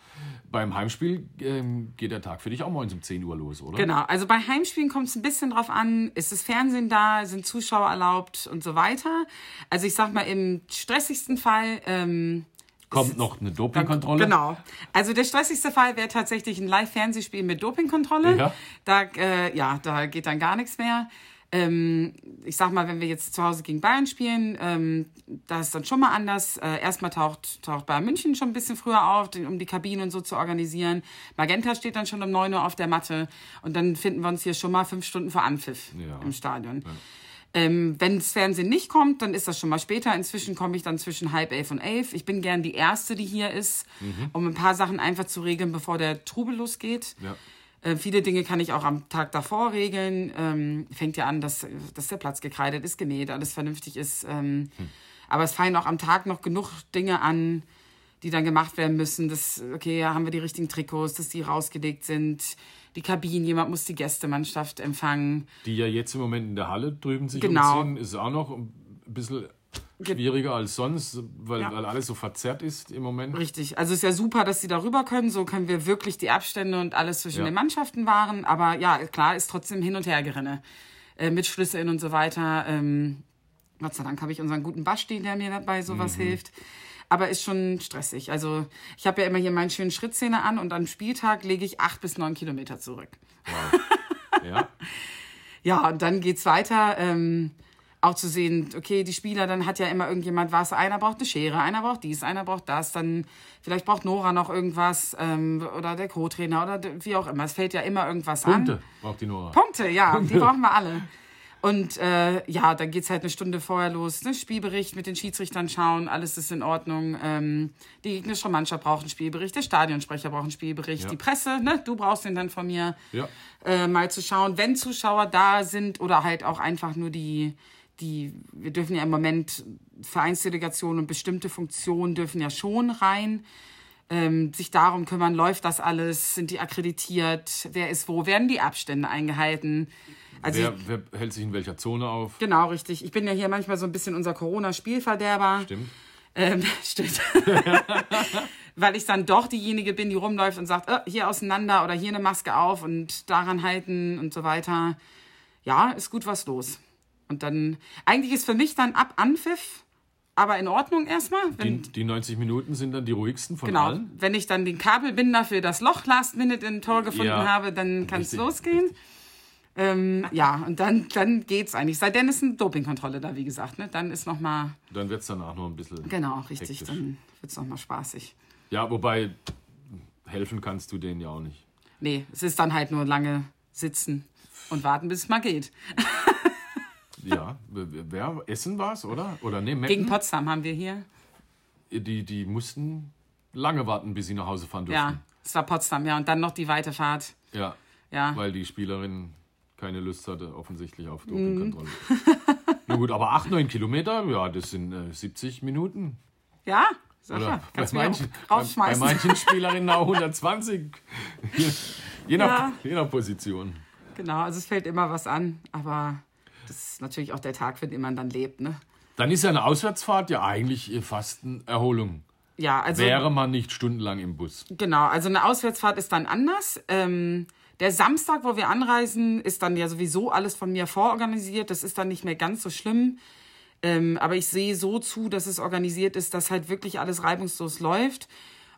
Beim Heimspiel ähm, geht der Tag für dich auch morgens um 10 Uhr los, oder? Genau, also bei Heimspielen kommt es ein bisschen drauf an, ist das Fernsehen da, sind Zuschauer erlaubt und so weiter. Also ich sag mal, im stressigsten Fall ähm, Kommt noch eine Dopingkontrolle? Genau. Also der stressigste Fall wäre tatsächlich ein Live-Fernsehspiel mit Dopingkontrolle. Ja. Da, äh, ja, da geht dann gar nichts mehr. Ähm, ich sag mal, wenn wir jetzt zu Hause gegen Bayern spielen, ähm, da ist dann schon mal anders. Äh, erstmal taucht, taucht Bayern München schon ein bisschen früher auf, um die Kabinen und so zu organisieren. Magenta steht dann schon um 9 Uhr auf der Matte und dann finden wir uns hier schon mal fünf Stunden vor Anpfiff Ja. im Stadion. Ähm, wenn das Fernsehen nicht kommt, dann ist das schon mal später. Inzwischen komme ich dann zwischen halb elf und elf. Ich bin gern die Erste, die hier ist, um ein paar Sachen einfach zu regeln, bevor der Trubel losgeht. Ja. Äh, viele Dinge kann ich auch am Tag davor regeln. Ähm, fängt ja an, dass, dass der Platz gekreidet ist, genäht, alles vernünftig ist. Ähm, Aber es fallen auch am Tag noch genug Dinge an, die dann gemacht werden müssen. Das, okay, ja, haben wir die richtigen Trikots, dass die rausgelegt sind. Die Kabinen, jemand muss die Gästemannschaft empfangen. Die ja jetzt im Moment in der Halle drüben sich Genau. umziehen, ist auch noch ein bisschen schwieriger als sonst, weil, Ja. weil alles so verzerrt ist im Moment. Richtig. Also ist ja super, dass sie darüber können. So können wir wirklich die Abstände und alles zwischen Ja. den Mannschaften wahren. Aber ja, klar, ist trotzdem hin und her gerinne. Äh, mit Schlüsseln und so weiter. Ähm, Gott sei Dank habe ich unseren guten Basti, der mir dabei sowas hilft. Aber ist schon stressig. Also ich habe ja immer hier meinen schönen Schrittzähne an und am Spieltag lege ich acht bis neun Kilometer zurück. Ja. [laughs] Ja, und dann geht's weiter. Ähm, auch zu sehen, okay, die Spieler, dann hat ja immer irgendjemand was. Einer braucht eine Schere, einer braucht dies, einer braucht das. Dann vielleicht braucht Nora noch irgendwas ähm, oder der Co-Trainer oder wie auch immer. Es fällt ja immer irgendwas Punkte an. braucht die Nora. Punkte, ja, die brauchen wir alle. Und äh, ja, dann geht's halt eine Stunde vorher los. Ne? Spielbericht mit den Schiedsrichtern schauen, alles ist in Ordnung. Ähm, die gegnerische Mannschaft braucht einen Spielbericht, der Stadionsprecher braucht einen Spielbericht, Ja. die Presse, ne? du brauchst den dann von mir Ja. äh, mal zu schauen, wenn Zuschauer da sind oder halt auch einfach nur die, die, wir dürfen ja im Moment Vereinsdelegationen und bestimmte Funktionen dürfen ja schon rein. Ähm, sich darum kümmern, läuft das alles, sind die akkreditiert, wer ist wo, werden die Abstände eingehalten. Also Wer, wer hält sich in welcher Zone auf? genau, richtig. Ich bin ja hier manchmal so ein bisschen unser Corona-Spielverderber. Stimmt. Ähm, [laughs] stimmt. [laughs] Weil ich dann doch diejenige bin, die rumläuft und sagt, äh, hier auseinander oder hier eine Maske auf und daran halten und so weiter. Ja, ist gut was los. Und dann, eigentlich ist für mich dann ab Anpfiff, aber in Ordnung erstmal. Die, die 90 Minuten sind dann die ruhigsten von genau, allen. wenn ich dann den Kabelbinder für das Loch Last Minute in Tor gefunden Ja, habe, dann kann es richtig, losgehen. Ähm, ja, und dann, dann geht's eigentlich. Sei denn, ist eine Dopingkontrolle da, wie gesagt. Ne? Dann ist nochmal, Dann wird es danach noch ein bisschen. genau, richtig, Hektisch. dann wird's noch nochmal spaßig. Ja, wobei helfen kannst du denen ja auch nicht. Nee, es ist dann halt nur lange sitzen und warten, bis es mal geht. [laughs] Ja, wer, Essen war es, oder? Oder nee, Meppen? Gegen Potsdam haben wir hier. die, die mussten lange warten, bis sie nach Hause fahren Ja, durften. es war Potsdam, ja. Und dann noch die weite Fahrt. Ja. Ja. Weil die Spielerin keine Lust hatte, offensichtlich auf Mhm. Dopingkontrolle. Na [laughs] gut, aber 8, 9 Kilometer, ja, das sind äh, 70 Minuten. Ja, ja, bei manchen, bei, manchen Spielerinnen auch 120. Je, [laughs] je, nach, Ja. je nach Position. Genau, also es fällt immer was an, aber das ist natürlich auch der Tag, für den man dann lebt, ne? Dann ist ja eine Auswärtsfahrt ja eigentlich fast eine Erholung. Ja, also Wäre man nicht stundenlang im Bus. genau, also eine Auswärtsfahrt ist dann anders. Ähm, der Samstag, wo wir anreisen, ist dann ja sowieso alles von mir vororganisiert. Das ist dann nicht mehr ganz so schlimm. Ähm, aber ich sehe so zu, dass es organisiert ist, dass halt wirklich alles reibungslos läuft.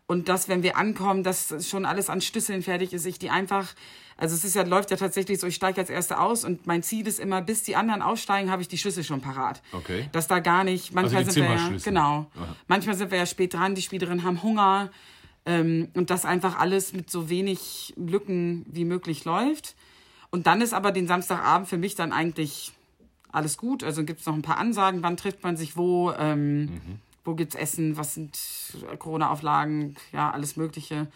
Und dass, wenn wir ankommen, dass schon alles an Schlüsseln fertig ist, ich die einfach, also es ist ja, läuft ja tatsächlich so, ich steige als Erste aus und mein Ziel ist immer, bis die anderen aussteigen, habe ich die Schlüssel schon parat. Okay. Dass da gar nicht, manchmal die sind wir ja, genau, Aha. manchmal sind wir ja spät dran, die Spielerinnen haben Hunger ähm, und das einfach alles mit so wenig Lücken wie möglich läuft. Und dann ist aber den Samstagabend für mich dann eigentlich alles gut. Also gibt es noch ein paar Ansagen, wann trifft man sich wo, ähm, Mhm. wo gibt's Essen, was sind Corona-Auflagen, ja, alles Mögliche.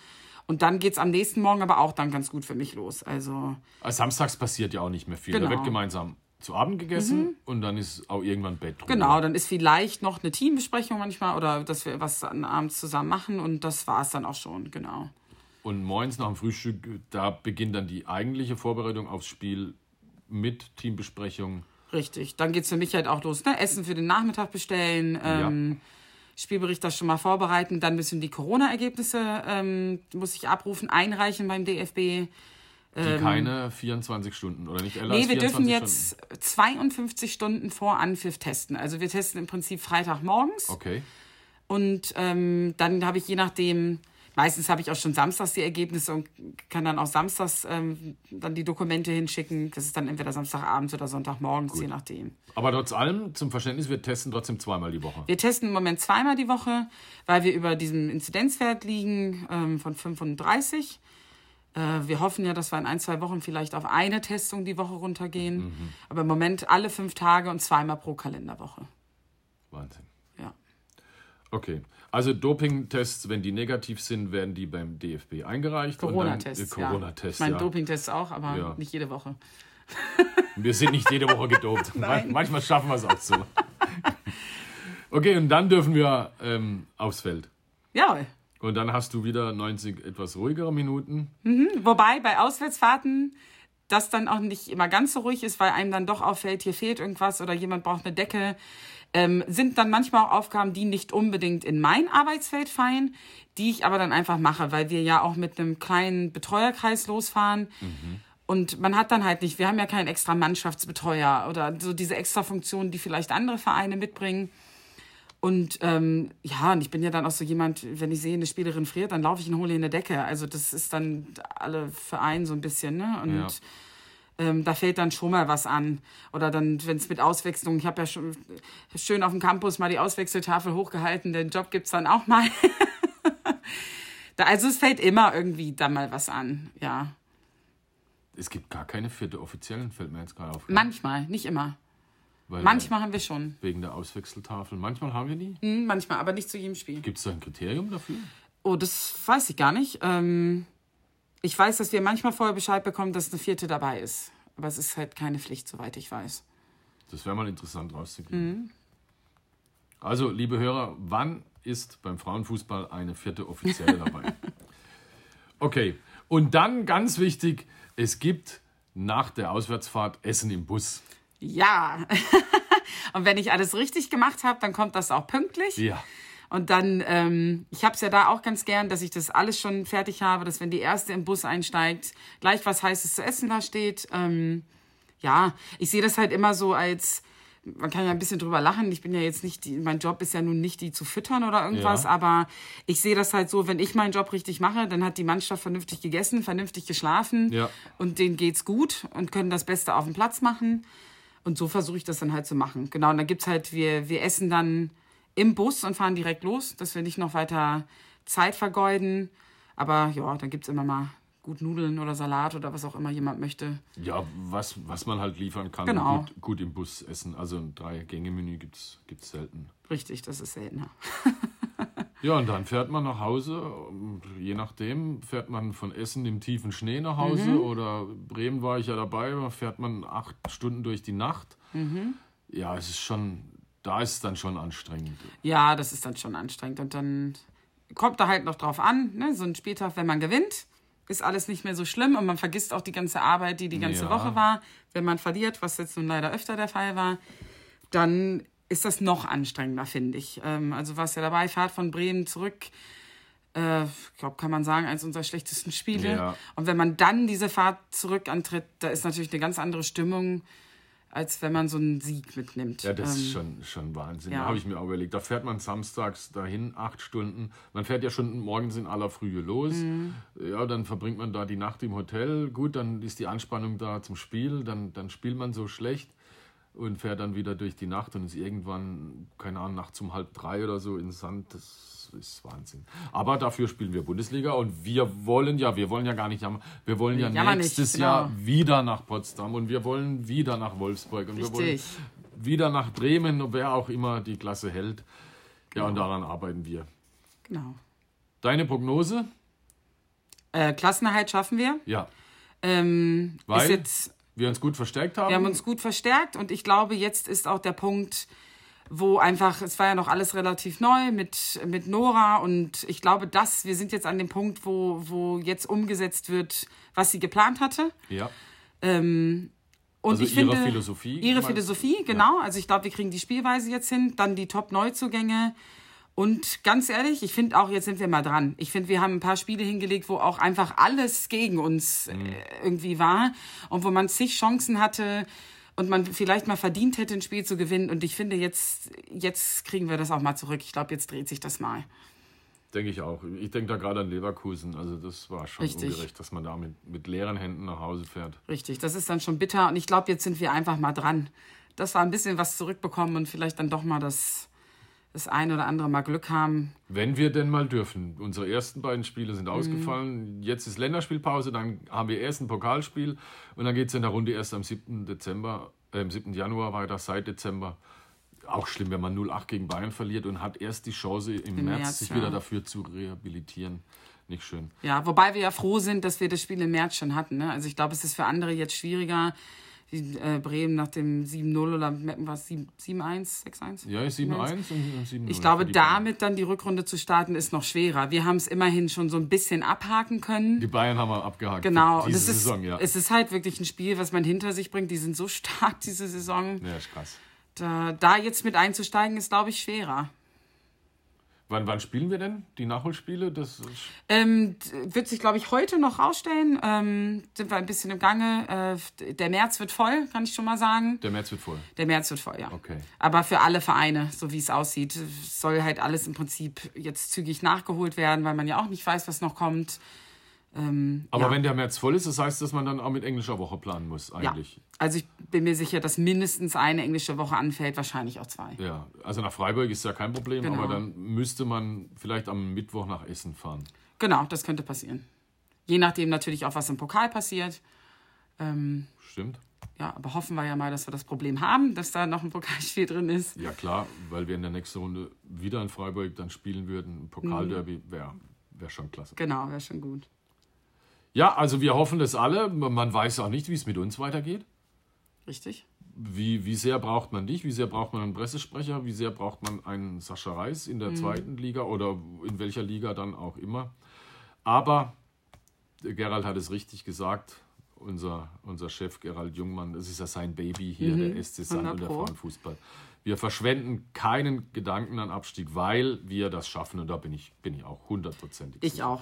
Und dann geht's am nächsten Morgen aber auch dann ganz gut für mich los. Also Also Samstags passiert ja auch nicht mehr viel. Da Genau. wird gemeinsam zu Abend gegessen und dann ist auch irgendwann Bett. Ruhe. genau, dann ist vielleicht noch eine Teambesprechung manchmal oder dass wir was an abends zusammen machen und das war's dann auch schon, genau. Und morgens nach dem Frühstück, da beginnt dann die eigentliche Vorbereitung aufs Spiel mit Teambesprechung. Richtig. Dann geht's für mich halt auch los. Ne? Essen für den Nachmittag bestellen, ähm, Spielbericht das schon mal vorbereiten, dann müssen die Corona-Ergebnisse, ähm, muss ich abrufen, einreichen beim DFB. Die keine 24 Stunden oder nicht älter Ähm, Nee, wir 24 dürfen jetzt 52 Stunden vor Anpfiff testen. Also wir testen im Prinzip Freitagmorgens Stunden. Okay. und ähm, dann habe ich je nachdem, meistens habe ich auch schon samstags die Ergebnisse und kann dann auch samstags ähm, dann die Dokumente hinschicken. Das ist dann entweder Samstagabends oder Sonntagmorgens, je nachdem. Aber trotz allem, zum Verständnis, wir testen trotzdem zweimal die Woche. Wir testen im Moment zweimal die Woche, weil wir über diesem Inzidenzwert liegen ähm, von 35. Äh, wir hoffen ja, dass wir in ein, zwei Wochen vielleicht auf eine Testung die Woche runtergehen. Aber im Moment alle fünf Tage und zweimal pro Kalenderwoche. Wahnsinn. Ja. Okay. Also Dopingtests, wenn die negativ sind, werden die beim DFB eingereicht. Corona-Tests. Äh, ja. Corona-Tests, Ich meine, ja. Dopingtests auch, aber Ja. nicht jede Woche. Wir sind nicht jede Woche gedopt. [laughs] [laughs] Manchmal schaffen wir es auch so. Okay, und dann dürfen wir ähm, aufs Feld. Jawohl. Und dann hast du wieder 90 etwas ruhigere Minuten. Wobei bei Auswärtsfahrten das dann auch nicht immer ganz so ruhig ist, weil einem dann doch auffällt, hier fehlt irgendwas oder jemand braucht eine Decke. Ähm, sind dann manchmal auch Aufgaben, die nicht unbedingt in mein Arbeitsfeld fallen, die ich aber dann einfach mache, weil wir ja auch mit einem kleinen Betreuerkreis losfahren. Und man hat dann halt nicht, wir haben ja keinen extra Mannschaftsbetreuer oder so diese extra Funktionen, die vielleicht andere Vereine mitbringen. Und ähm, ja, und ich bin ja dann auch so jemand, wenn ich sehe, eine Spielerin friert, dann laufe ich und hole ihr eine Decke. Also das ist dann alle Verein so ein bisschen, ne? Und Ja. ähm, da fällt dann schon mal was an. Oder dann, wenn es mit Auswechslung, ich habe ja schon schön auf dem Campus mal die Auswechseltafel hochgehalten, den Job gibt's dann auch mal. [laughs] da, also es fällt immer irgendwie dann mal was an, ja. Es gibt gar keine vierte offiziellen, fällt mir jetzt gerade auf. Manchmal, nicht immer. Weil, Manchmal haben wir schon. Wegen der Auswechseltafel. Manchmal haben wir die. Hm, manchmal, aber nicht zu jedem Spiel. Gibt es da ein Kriterium dafür? Oh, das weiß ich gar nicht. Ähm, ich weiß, dass wir manchmal vorher Bescheid bekommen, dass eine vierte dabei ist. Aber es ist halt keine Pflicht, soweit ich weiß. Das wäre mal interessant rauszukriegen. Also, liebe Hörer, wann ist beim Frauenfußball eine vierte Offizielle dabei? [laughs] Okay, und dann ganz wichtig, es gibt nach der Auswärtsfahrt Essen im Bus. Ja. [laughs] Und wenn ich alles richtig gemacht habe, dann kommt das auch pünktlich. Ja. Und dann, ähm, ich habe es ja da auch ganz gern, dass ich das alles schon fertig habe, dass wenn die erste im Bus einsteigt, gleich was Heißes zu essen da steht. Ähm, ja, ich sehe das halt immer so als, man kann ja ein bisschen drüber lachen. Ich bin ja jetzt nicht, die, mein Job ist ja nun nicht die zu füttern oder irgendwas, Ja. aber ich sehe das halt so, wenn ich meinen Job richtig mache, dann hat die Mannschaft vernünftig gegessen, vernünftig geschlafen Ja. und denen geht's gut und können das Beste auf dem Platz machen. Und so versuche ich das dann halt zu machen. Genau, und dann gibt's halt, wir, wir essen dann im Bus und fahren direkt los, dass wir nicht noch weiter Zeit vergeuden. Aber ja, dann gibt's immer mal gut Nudeln oder Salat oder was auch immer jemand möchte. Ja, was, was man halt liefern kann, Genau. gut, gut im Bus essen. Also ein Drei-Gänge-Menü gibt es selten. Richtig, das ist seltener. [laughs] Ja, und dann fährt man nach Hause. Und Je nachdem, fährt man von Essen im tiefen Schnee nach Hause Mhm. oder Bremen war ich ja dabei, da fährt man acht Stunden durch die Nacht. Mhm. Ja, es ist schon da ist es dann schon anstrengend. Ja, das ist dann schon anstrengend. Und dann kommt da halt noch drauf an, ne? so ein Spieltag, wenn man gewinnt, ist alles nicht mehr so schlimm und man vergisst auch die ganze Arbeit, die die ganze Ja. Woche war. Wenn man verliert, was jetzt nun leider öfter der Fall war, dann ist das noch anstrengender, finde ich. Ähm, also warst ja dabei, Fahrt von Bremen zurück. Äh, ich glaube, kann man sagen, eines unserer schlechtesten Spiele. Ja. Und wenn man dann diese Fahrt zurück antritt, da ist natürlich eine ganz andere Stimmung, als wenn man so einen Sieg mitnimmt. Ja, das Ähm, ist schon, schon Wahnsinn. ja. Da habe ich mir auch überlegt. Da fährt man samstags dahin, acht Stunden. Man fährt ja schon morgens in aller Frühe los. Mhm. Ja, dann verbringt man da die Nacht im Hotel. Gut, dann ist die Anspannung da zum Spiel. Dann, dann spielt man so schlecht und fährt dann wieder durch die Nacht und ist irgendwann, keine Ahnung, nachts um halb drei oder so in Sand. Das ist Wahnsinn. Aber dafür spielen wir Bundesliga und wir wollen ja, wir wollen ja gar nicht jammern, wir wollen ja nicht, nächstes genau. Jahr wieder nach Potsdam und wir wollen wieder nach Wolfsburg und wir wollen Richtig. wieder nach Bremen, wer auch immer die Klasse hält. Ja, und daran arbeiten wir. Genau. Deine Prognose? Äh, Klassenerhalt schaffen wir. Ja. Ähm, Weil? ist jetzt, Wir uns gut verstärkt haben. wir haben uns gut verstärkt und ich glaube, jetzt ist auch der Punkt, wo einfach, es war ja noch alles relativ neu mit, mit Nora und ich glaube, dass wir sind jetzt an dem Punkt, wo, wo jetzt umgesetzt wird, was sie geplant hatte. ja. Ähm, und Also ich ihre finde, Philosophie, Ihre meinst? Philosophie, genau. Also ich glaube, wir kriegen die Spielweise jetzt hin, dann die Top-Neuzugänge. Und ganz ehrlich, ich finde auch, jetzt sind wir mal dran. Ich finde, wir haben ein paar Spiele hingelegt, wo auch einfach alles gegen uns Mhm. äh, irgendwie war und wo man zig Chancen hatte und man vielleicht mal verdient hätte, ein Spiel zu gewinnen. Und ich finde, jetzt, jetzt kriegen wir das auch mal zurück. Ich glaube, jetzt dreht sich das mal. Denke ich auch. Ich denke da gerade an Leverkusen. Also das war schon Richtig. ungerecht, dass man da mit, mit leeren Händen nach Hause fährt. Richtig, das ist dann schon bitter. Und ich glaube, jetzt sind wir einfach mal dran. Das war ein bisschen was zurückbekommen und vielleicht dann doch mal das, das ein oder andere Mal Glück haben. Wenn wir denn mal dürfen. Unsere ersten beiden Spiele Mhm. sind ausgefallen. Jetzt ist Länderspielpause, dann haben wir erst ein Pokalspiel und dann geht es in der Runde erst am 7. Dezember, äh, am 7. Januar weiter, seit Dezember. Auch schlimm, wenn man 0-8 gegen Bayern verliert und hat erst die Chance im, Im März, März, sich ja. wieder dafür zu rehabilitieren. Nicht schön. Ja, wobei wir ja froh sind, dass wir das Spiel im März schon hatten. Ne? Also ich glaube, es ist für andere jetzt schwieriger. Die, äh, Bremen nach dem 7-0 oder Meppen war es 7-1, 6-1? Ja, 7-1 und 7-0. Ich glaube, damit dann die Rückrunde zu starten, ist noch schwerer. Wir haben es immerhin schon so ein bisschen abhaken können. Die Bayern haben wir abgehakt. Genau, Diese es ist, Saison, ja. es ist halt wirklich ein Spiel, was man hinter sich bringt. Die sind so [laughs] stark diese Saison. ja, ist krass. Da, da jetzt mit einzusteigen, ist, glaube ich, schwerer. Wann, wann spielen wir denn die Nachholspiele? Das Ähm, wird sich, glaube ich, heute noch rausstellen. Ähm, sind wir ein bisschen im Gange. Äh, der März wird voll, kann ich schon mal sagen. der März wird voll. Der März wird voll, ja. Okay. Aber für alle Vereine, so wie es aussieht, soll halt alles im Prinzip jetzt zügig nachgeholt werden, weil man ja auch nicht weiß, was noch kommt. Ähm, Aber ja. wenn der März voll ist, das heißt, dass man dann auch mit englischer Woche planen muss, ja. eigentlich. Also ich bin mir sicher, dass mindestens eine englische Woche anfällt, wahrscheinlich auch zwei. Ja, also nach Freiburg ist ja kein Problem, Genau. aber dann müsste man vielleicht am Mittwoch nach Essen fahren. Genau, das könnte passieren. Je nachdem natürlich auch, was im Pokal passiert. Ähm, Stimmt? ja, aber hoffen wir ja mal, dass wir das Problem haben, dass da noch ein Pokalspiel drin ist. Ja, klar, weil wir in der nächsten Runde wieder in Freiburg dann spielen würden. Ein Pokalderby Mhm. wäre wär schon klasse. Genau, wäre schon gut. Ja, also wir hoffen das alle. Man weiß auch nicht, wie es mit uns weitergeht. Richtig? Wie, wie sehr braucht man dich? Wie sehr braucht man einen Pressesprecher? Wie sehr braucht man einen Sascha Reis in der zweiten Liga oder in welcher Liga dann auch immer? Aber Gerald hat es richtig gesagt. Unser, unser Chef Gerald Jungmann, das ist ja sein Baby hier, der SC Sand 100 und der. Frauenfußball. Wir verschwenden keinen Gedanken an Abstieg, weil wir das schaffen und da bin ich, bin ich auch hundertprozentig. Ich sicher. auch.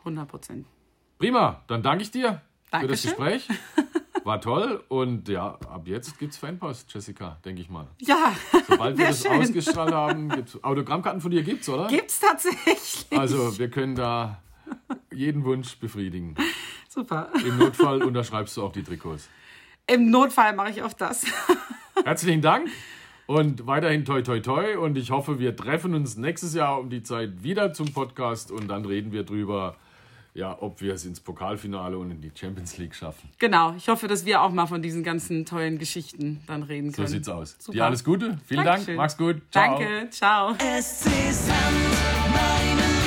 100 Prozent. Prima, dann danke ich dir für das Dankeschön. Gespräch. [laughs] War toll und ja, ab jetzt gibt's Fanpost, Jessica, denke ich mal. Ja, Sobald wir das schön. ausgestrahlt haben, gibt's Autogrammkarten von dir gibt's, oder? Gibt's tatsächlich. Also, wir können da jeden Wunsch befriedigen. Super. Im Notfall unterschreibst du auch die Trikots. Im Notfall mache ich auch das. [laughs] Herzlichen Dank und weiterhin toi toi toi und ich hoffe, wir treffen uns nächstes Jahr um die Zeit wieder zum Podcast und dann reden wir drüber, ja, ob wir es ins Pokalfinale und in die Champions League schaffen. Genau. Ich hoffe, dass wir auch mal von diesen ganzen tollen Geschichten dann reden So können. sieht's aus. Super. Dir alles Gute. Vielen Dankeschön. Dank. Mach's gut. Ciao. Danke. Ciao. SC Sand,